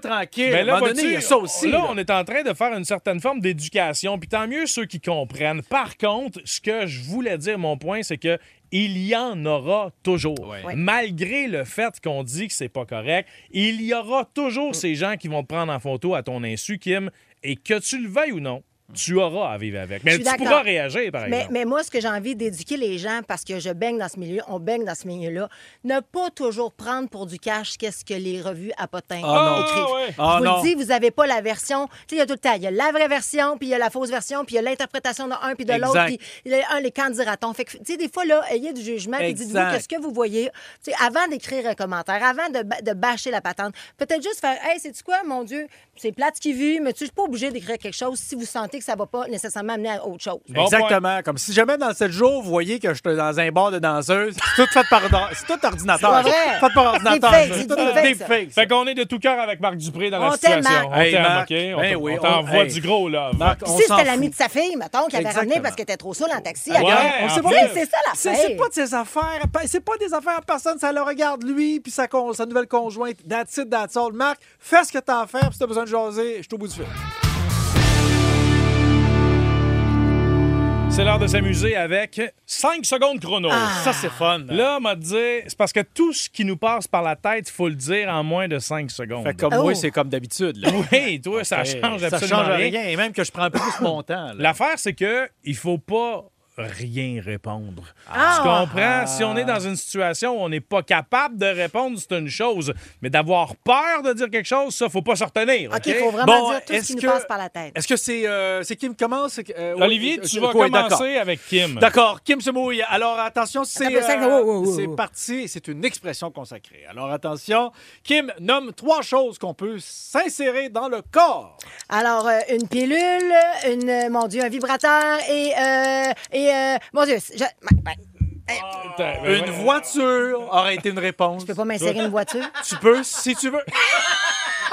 S3: tranquille.
S1: Ben
S3: à un
S1: là,
S3: moment donné,
S1: vois-tu,
S3: il y a ça aussi.
S1: Là,
S3: là.
S1: on est en train de faire une certaine forme d'éducation, puis tant mieux ceux qui comprennent. Par contre, ce que je voulais dire, mon point, c'est que il y en aura toujours.
S3: Ouais.
S1: Malgré le fait qu'on dit que c'est pas correct, il y aura toujours
S3: Mm.
S1: ces gens qui vont te prendre en photo à ton insu, Kim, et que tu le veuilles ou non, tu auras à vivre avec.
S2: Je
S1: Mais
S2: suis
S1: tu
S2: d'accord.
S1: pourras réagir, par
S2: Mais,
S1: exemple.
S2: mais moi, ce que j'ai envie d'éduquer les gens, parce que je baigne dans ce milieu, on baigne dans ce milieu-là, ne pas toujours prendre pour du cash qu'est-ce que les revues à potins
S3: Ah, non.
S2: écrivent.
S3: Ah, ouais.
S2: Je
S3: Ah,
S2: vous
S3: non.
S2: le dis, vous n'avez pas la version. Tu sais, il y a tout le temps. Il y a la vraie version, puis il y a la fausse version, puis il y a l'interprétation de un puis de l'autre, puis il y a un, les candidatons. Fait que, tu sais, des fois, là, ayez du jugement, puis dites-vous
S3: Exact.
S2: que ce que vous voyez, tu sais, avant d'écrire un commentaire, avant de, de bâcher la patente, peut-être juste faire, hey, c'est quoi, mon Dieu, c'est plate ce qui vit, mais tu suis pas obligé d'écrire quelque chose si vous sentez que ça va pas nécessairement amener à autre chose.
S3: Exactement. Comme si jamais dans 7 jours, vous voyez que je suis dans un bar de danseuse, c'est tout fait par c'est tout ordinateur.
S2: C'est vrai.
S3: Fait par ordinateur.
S2: C'est
S3: tout
S2: ça.
S1: Fait qu'on est de tout cœur avec Marc Dupré dans la
S2: On t'aime,
S1: situation.
S2: Marc.
S1: On
S3: Hey,
S1: t'aime. OK?
S3: Ben
S1: t-
S3: oui,
S1: on t'envoie
S3: hey.
S1: du gros, là.
S3: Marc, on
S2: Si c'était l'ami de sa fille, mettons, qui avait ramené parce qu'elle était trop saoule en taxi.
S3: Ouais, on sait pas.
S2: c'est ça la
S3: C'est c'est pas de ses affaires. C'est pas des affaires à personne. Ça le regarde lui puis sa, nouvelle conjointe. That's it, that's all. Marc, fais ce que t'as à faire. Puis si t'as besoin de jaser, je suis au bout du fil.
S1: C'est l'heure de s'amuser avec 5 secondes chrono.
S3: Ça, c'est fun.
S1: Là, on m'a dit, c'est parce que tout ce qui nous passe par la tête, il faut le dire en moins de 5 secondes.
S3: Fait comme
S2: Oh.
S3: moi, c'est comme d'habitude. là.
S1: Oui, toi, ça change
S3: ça
S1: absolument
S3: change
S1: rien.
S3: rien. Et même que je prends plus mon temps.
S1: L'affaire, c'est que il faut pas rien répondre.
S2: Ah!
S1: Tu comprends? Si on est dans une situation où on n'est pas capable de répondre, c'est une chose. Mais d'avoir peur de dire quelque chose, ça, faut pas se retenir.
S2: OK,
S1: OK?
S2: il faut vraiment
S3: Bon,
S2: dire tout ce
S3: est-ce
S2: qui nous
S3: que-
S2: passe par la tête.
S3: Est-ce que c'est euh, c'est qui me commence? Euh,
S1: Olivier,
S3: euh,
S1: tu vas
S3: oui, d'accord.
S1: commencer avec Kim.
S3: D'accord, Kim se mouille. Alors attention, c'est euh, parti, c'est une expression consacrée. Alors attention, Kim nomme trois choses qu'on peut s'insérer dans le corps.
S2: Alors, euh, une pilule, une, euh, mon Dieu, un vibrateur et, euh, et euh, mon Dieu, je, ben, ben,
S1: Ben,
S3: Une voiture aurait été une réponse.
S2: je peux pas m'insérer une voiture.
S3: Tu peux, si tu veux.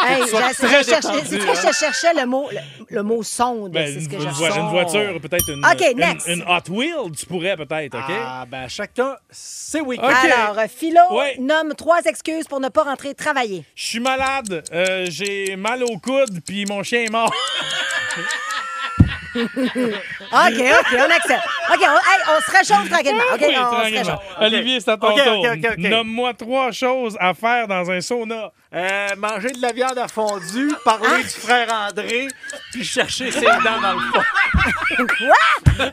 S2: Hey,
S3: tu sois
S2: j'ai-
S3: très
S2: je cherchais-
S3: détendu,
S2: c'est que
S3: hein.
S2: je cherchais le mot, le, le mot sonde.
S1: Ben,
S2: c'est ce
S1: une,
S2: que
S1: une
S2: je
S1: vo- une voiture, peut-être une,
S2: OK,
S1: une-
S2: next.
S1: une Hot Wheel, tu pourrais peut-être, OK?
S3: Ah, ben chacun, c'est week-end.
S1: OK.
S2: Alors, euh, Philo
S1: Ouais.
S2: nomme trois excuses pour ne pas rentrer travailler.
S1: Je suis malade, euh, j'ai mal au coude, puis mon chien est mort.
S2: OK, OK, on accepte. OK, on, hey, on se réchauffe tranquillement. OK,
S1: Oui,
S2: on se
S1: tranquillement.
S2: réchauffe.
S1: Olivier, c'est à ton
S3: OK,
S1: tour.
S3: OK, OK, OK.
S1: Nomme-moi trois choses à faire dans un sauna.
S3: Euh, manger de la viande à fondue, parler
S2: Hein?
S3: du frère André, puis chercher ses dents dans le fond.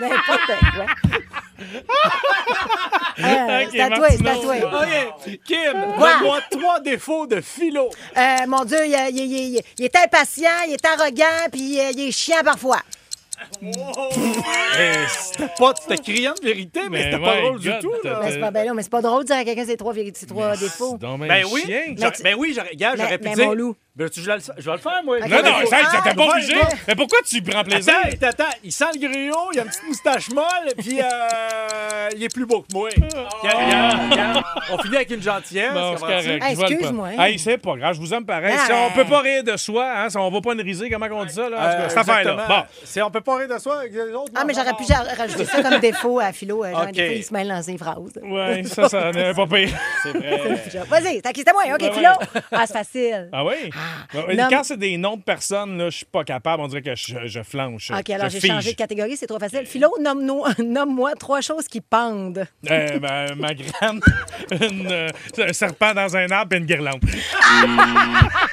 S2: N'importe quoi. Euh, c'est à toi, c'est à
S1: Martineau.
S2: toi.
S3: OK, Kim, donne-moi trois défauts de philo.
S2: Euh, mon Dieu, il, il- il- il- il est impatient, il est arrogant, puis euh, il est chiant parfois.
S3: Eh, C'était pas, c'était criant de vérité, mais,
S1: Mais
S3: c'était pas drôle du tout. là.
S2: Mais c'est pas, ben là, mais c'est pas drôle de dire à quelqu'un ses trois, vérités- ses trois défauts.
S1: Mais
S3: Ben oui,
S1: chien.
S3: j'aurais-
S2: tu-
S3: ben oui, j'aurais, gars, j'aurais pu
S2: mais
S3: dire.
S2: mon loup.
S3: Ben, tu, je, vais le, je vais le faire, moi.
S1: Non, non, ça,
S2: ah,
S1: pas obligé.
S3: ouais.
S1: Mais pourquoi tu prends plaisir?
S3: Attends, attends, attends, il sent le griot, il a une petite moustache molle, puis euh, il est plus beau que moi. Regarde. On finit avec une gentillesse.
S1: Bon.
S2: Hey, excuse-moi.
S1: Hey, c'est pas grave, je vous aime pareil.
S2: Ah,
S1: Si on
S2: ben.
S1: peut pas rire de soi, hein, si on va pas une riser, comment on dit ça, là?
S3: Euh,
S1: cette affaire-là. Bon.
S3: C'est, on peut pas rire de soi avec les autres.
S2: Ah, mais j'aurais pu rajouter ça comme défaut à Philo. euh, Genre,
S3: OK.
S2: des fois, il se mêle dans ses phrases.
S1: Ouais, ça, ça n'est pas pire.
S3: C'est vrai.
S2: Vas-y, t'as quitté moi. OK, Philo. Ah, c'est facile.
S1: Ah oui? Ouais,
S2: nomme-
S1: Quand c'est des noms de personnes, là, je suis pas capable. On dirait que je, je flanche.
S2: OK, alors
S1: Je
S2: j'ai
S1: fige.
S2: changé de catégorie, c'est trop facile. Philo, nomme-nous- nomme-moi trois choses qui pendent.
S1: Euh, ma, ma graine, une, euh, un serpent dans un arbre et une guirlande.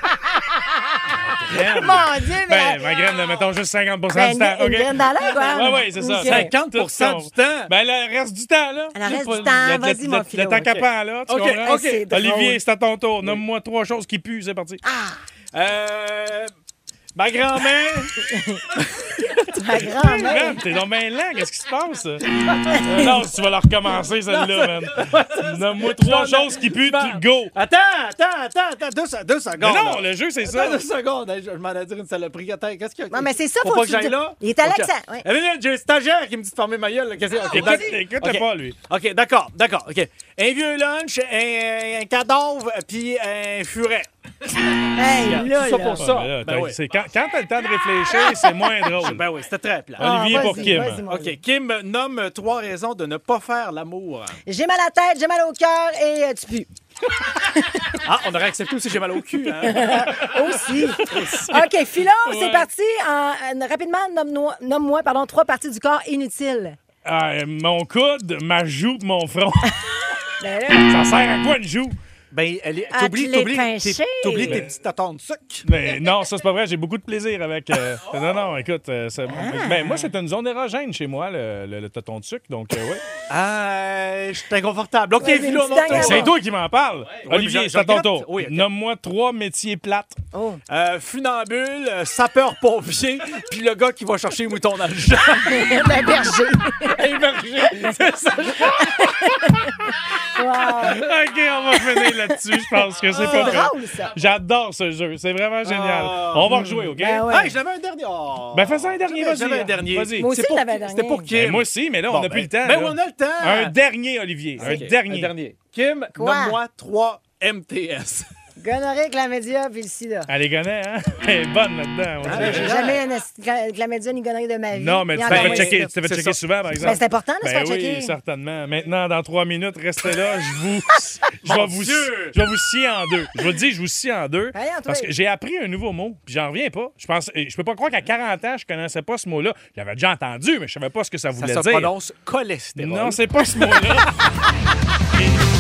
S1: Graine.
S2: Mon Dieu, mais.
S1: Ben, ma graine, là, mettons juste 50%
S2: Ben,
S1: du temps.
S2: une
S1: OK?
S2: graine dans l'air, quoi.
S1: Oui, oui, c'est ça.
S2: OK.
S3: 50
S1: Tout ce qu'on-
S3: du temps?
S1: Ben, le reste du temps, là.
S2: Le reste
S1: Pas-
S2: du temps, vas-y, mon Philo.
S1: Le temps capant, là. Tu
S3: OK,
S1: comprends? Olivier, c'est à ton tour. Nomme-moi trois choses qui puent, c'est parti.
S2: Ah,
S3: Euh, Ma grand-mère.
S2: Ma grand-mère.
S1: T'es donc bien lent, qu'est-ce qui se passe? Euh, non, tu vas la recommencer, celle-là, man. Nomme-moi trois choses qui puent, tu- go!
S3: Attends, attends, attends, attends, deux, se- deux secondes.
S1: Mais non, le jeu, c'est
S3: Attends
S1: ça.
S3: deux secondes. Hey, Je, je m'en ai dit une saloperie. Attends, qu'est-ce qu'il y a?
S2: Non, mais c'est ça,
S3: faut,
S2: faut
S3: pas
S2: que tu
S3: j'aille là?
S2: Il est à
S3: Ok.
S2: l'accent.
S3: Eh, là, J'ai un stagiaire qui me dit de fermer ma gueule. là. Qu'est-ce que- ok,
S1: Écoute-
S3: d'ac-
S1: écoute-le
S3: ok.
S1: pas, lui.
S3: OK, d'accord, d'accord. OK. Un vieux lunch, un, un cadavre, puis un furet.
S2: Hey, là,
S3: ça
S2: là.
S3: pour ça.
S1: Là,
S3: Ben oui.
S1: c'est quand, quand t'as le temps de réfléchir, c'est moins drôle.
S3: Ben oui, c'était très plat.
S2: Ah,
S1: Olivier pour Kim.
S3: OK, Kim nomme trois raisons de ne pas faire l'amour.
S2: J'ai mal à la tête, j'ai mal au cœur et euh, tu pues.
S3: Ah, on aurait accepté aussi j'ai mal au cul. Hein?
S2: Aussi. OK, Philo, c'est parti. En- en- rapidement, nomme-moi nomme-moi, pardon, trois parties du corps inutiles.
S1: Ah, euh, mon coude, ma joue, mon front.
S2: Ben
S1: Ça sert à quoi une joue?
S3: Ben, elle est- t'oublies, t'oublies, t'oublies tes petits tatons de sucre.
S1: Mais non, ça, c'est pas vrai. J'ai beaucoup de plaisir avec. euh, Non, non, écoute. euh, ça- ben, moi, c'est une zone érogène chez moi, le, le, le tonton de sucre. Donc, euh, ouais.
S3: Ah, je suis inconfortable. OK, Philo.
S1: C'est toi qui m'en parles.
S3: mais
S1: Olivier,
S3: je-
S1: c'est à
S3: je
S1: ton
S3: regrette.
S1: tour.
S3: Oui, ok.
S1: Nomme-moi trois métiers plates.
S2: oh.
S3: Euh, funambule, euh, sapeur-pompier, puis le gars qui va chercher les moutons dans le champ.
S2: Ben, berger.
S3: Un berger. C'est ça.
S2: Wow.
S1: OK, on va finir là-dessus. Je pense que c'est pas vrai.
S2: drôle, ça.
S1: J'adore ce jeu. C'est vraiment génial.
S3: Ah.
S1: On va rejouer, OK?
S2: Ben ouais.
S3: Hey, j'avais un dernier. Oh.
S1: Ben, fais ça un dernier,
S3: J'avais-
S1: vas-y.
S3: J'avais un dernier.
S1: Vas-y.
S2: Moi aussi,
S3: pour-
S2: j'avais un dernier.
S3: C'était pour Kim.
S1: Ben, moi aussi, mais là, on
S3: Bon,
S1: n'a plus
S3: ben-
S1: le temps.
S3: Ben,
S1: là.
S3: on a le temps.
S1: Un dernier, Olivier. Un dernier.
S3: Un dernier. Kim,
S2: Quoi?
S3: nomme-moi trois MTS.
S2: Gonorrhée, chlamydia, puis le sida.
S1: Elle les connaît, hein? Elle est bonne là-dedans. on
S3: Ah,
S1: dirait.
S3: ben,
S2: J'ai jamais un esti- cla- chlamydia ni gonorrhée de ma vie.
S1: Non, mais
S2: Ni
S1: tu
S2: en
S1: t'es fait checker,
S2: sida.
S1: tu t'es fait
S3: C'est
S1: checker
S3: ça.
S1: souvent, par exemple.
S2: Ben, c'est important de se
S1: Ben
S2: faire checker.
S1: oui, certainement. Maintenant, dans trois minutes, restez là. Je vous, je vais vous,
S3: Dieu!
S1: je vais vous scier en deux. Je vous le dis, je vous scie en deux.
S2: Allez, Antoine.
S1: Parce que j'ai appris un nouveau mot, puis j'en reviens pas. Je pense, je peux pas croire qu'à 40 ans, je connaissais pas ce mot-là. Je l'avais déjà entendu, mais je savais pas ce que ça
S3: Ça
S1: voulait
S3: se
S1: dire.
S3: prononce cholestérol.
S1: Non, c'est pas ce mot-là. Et-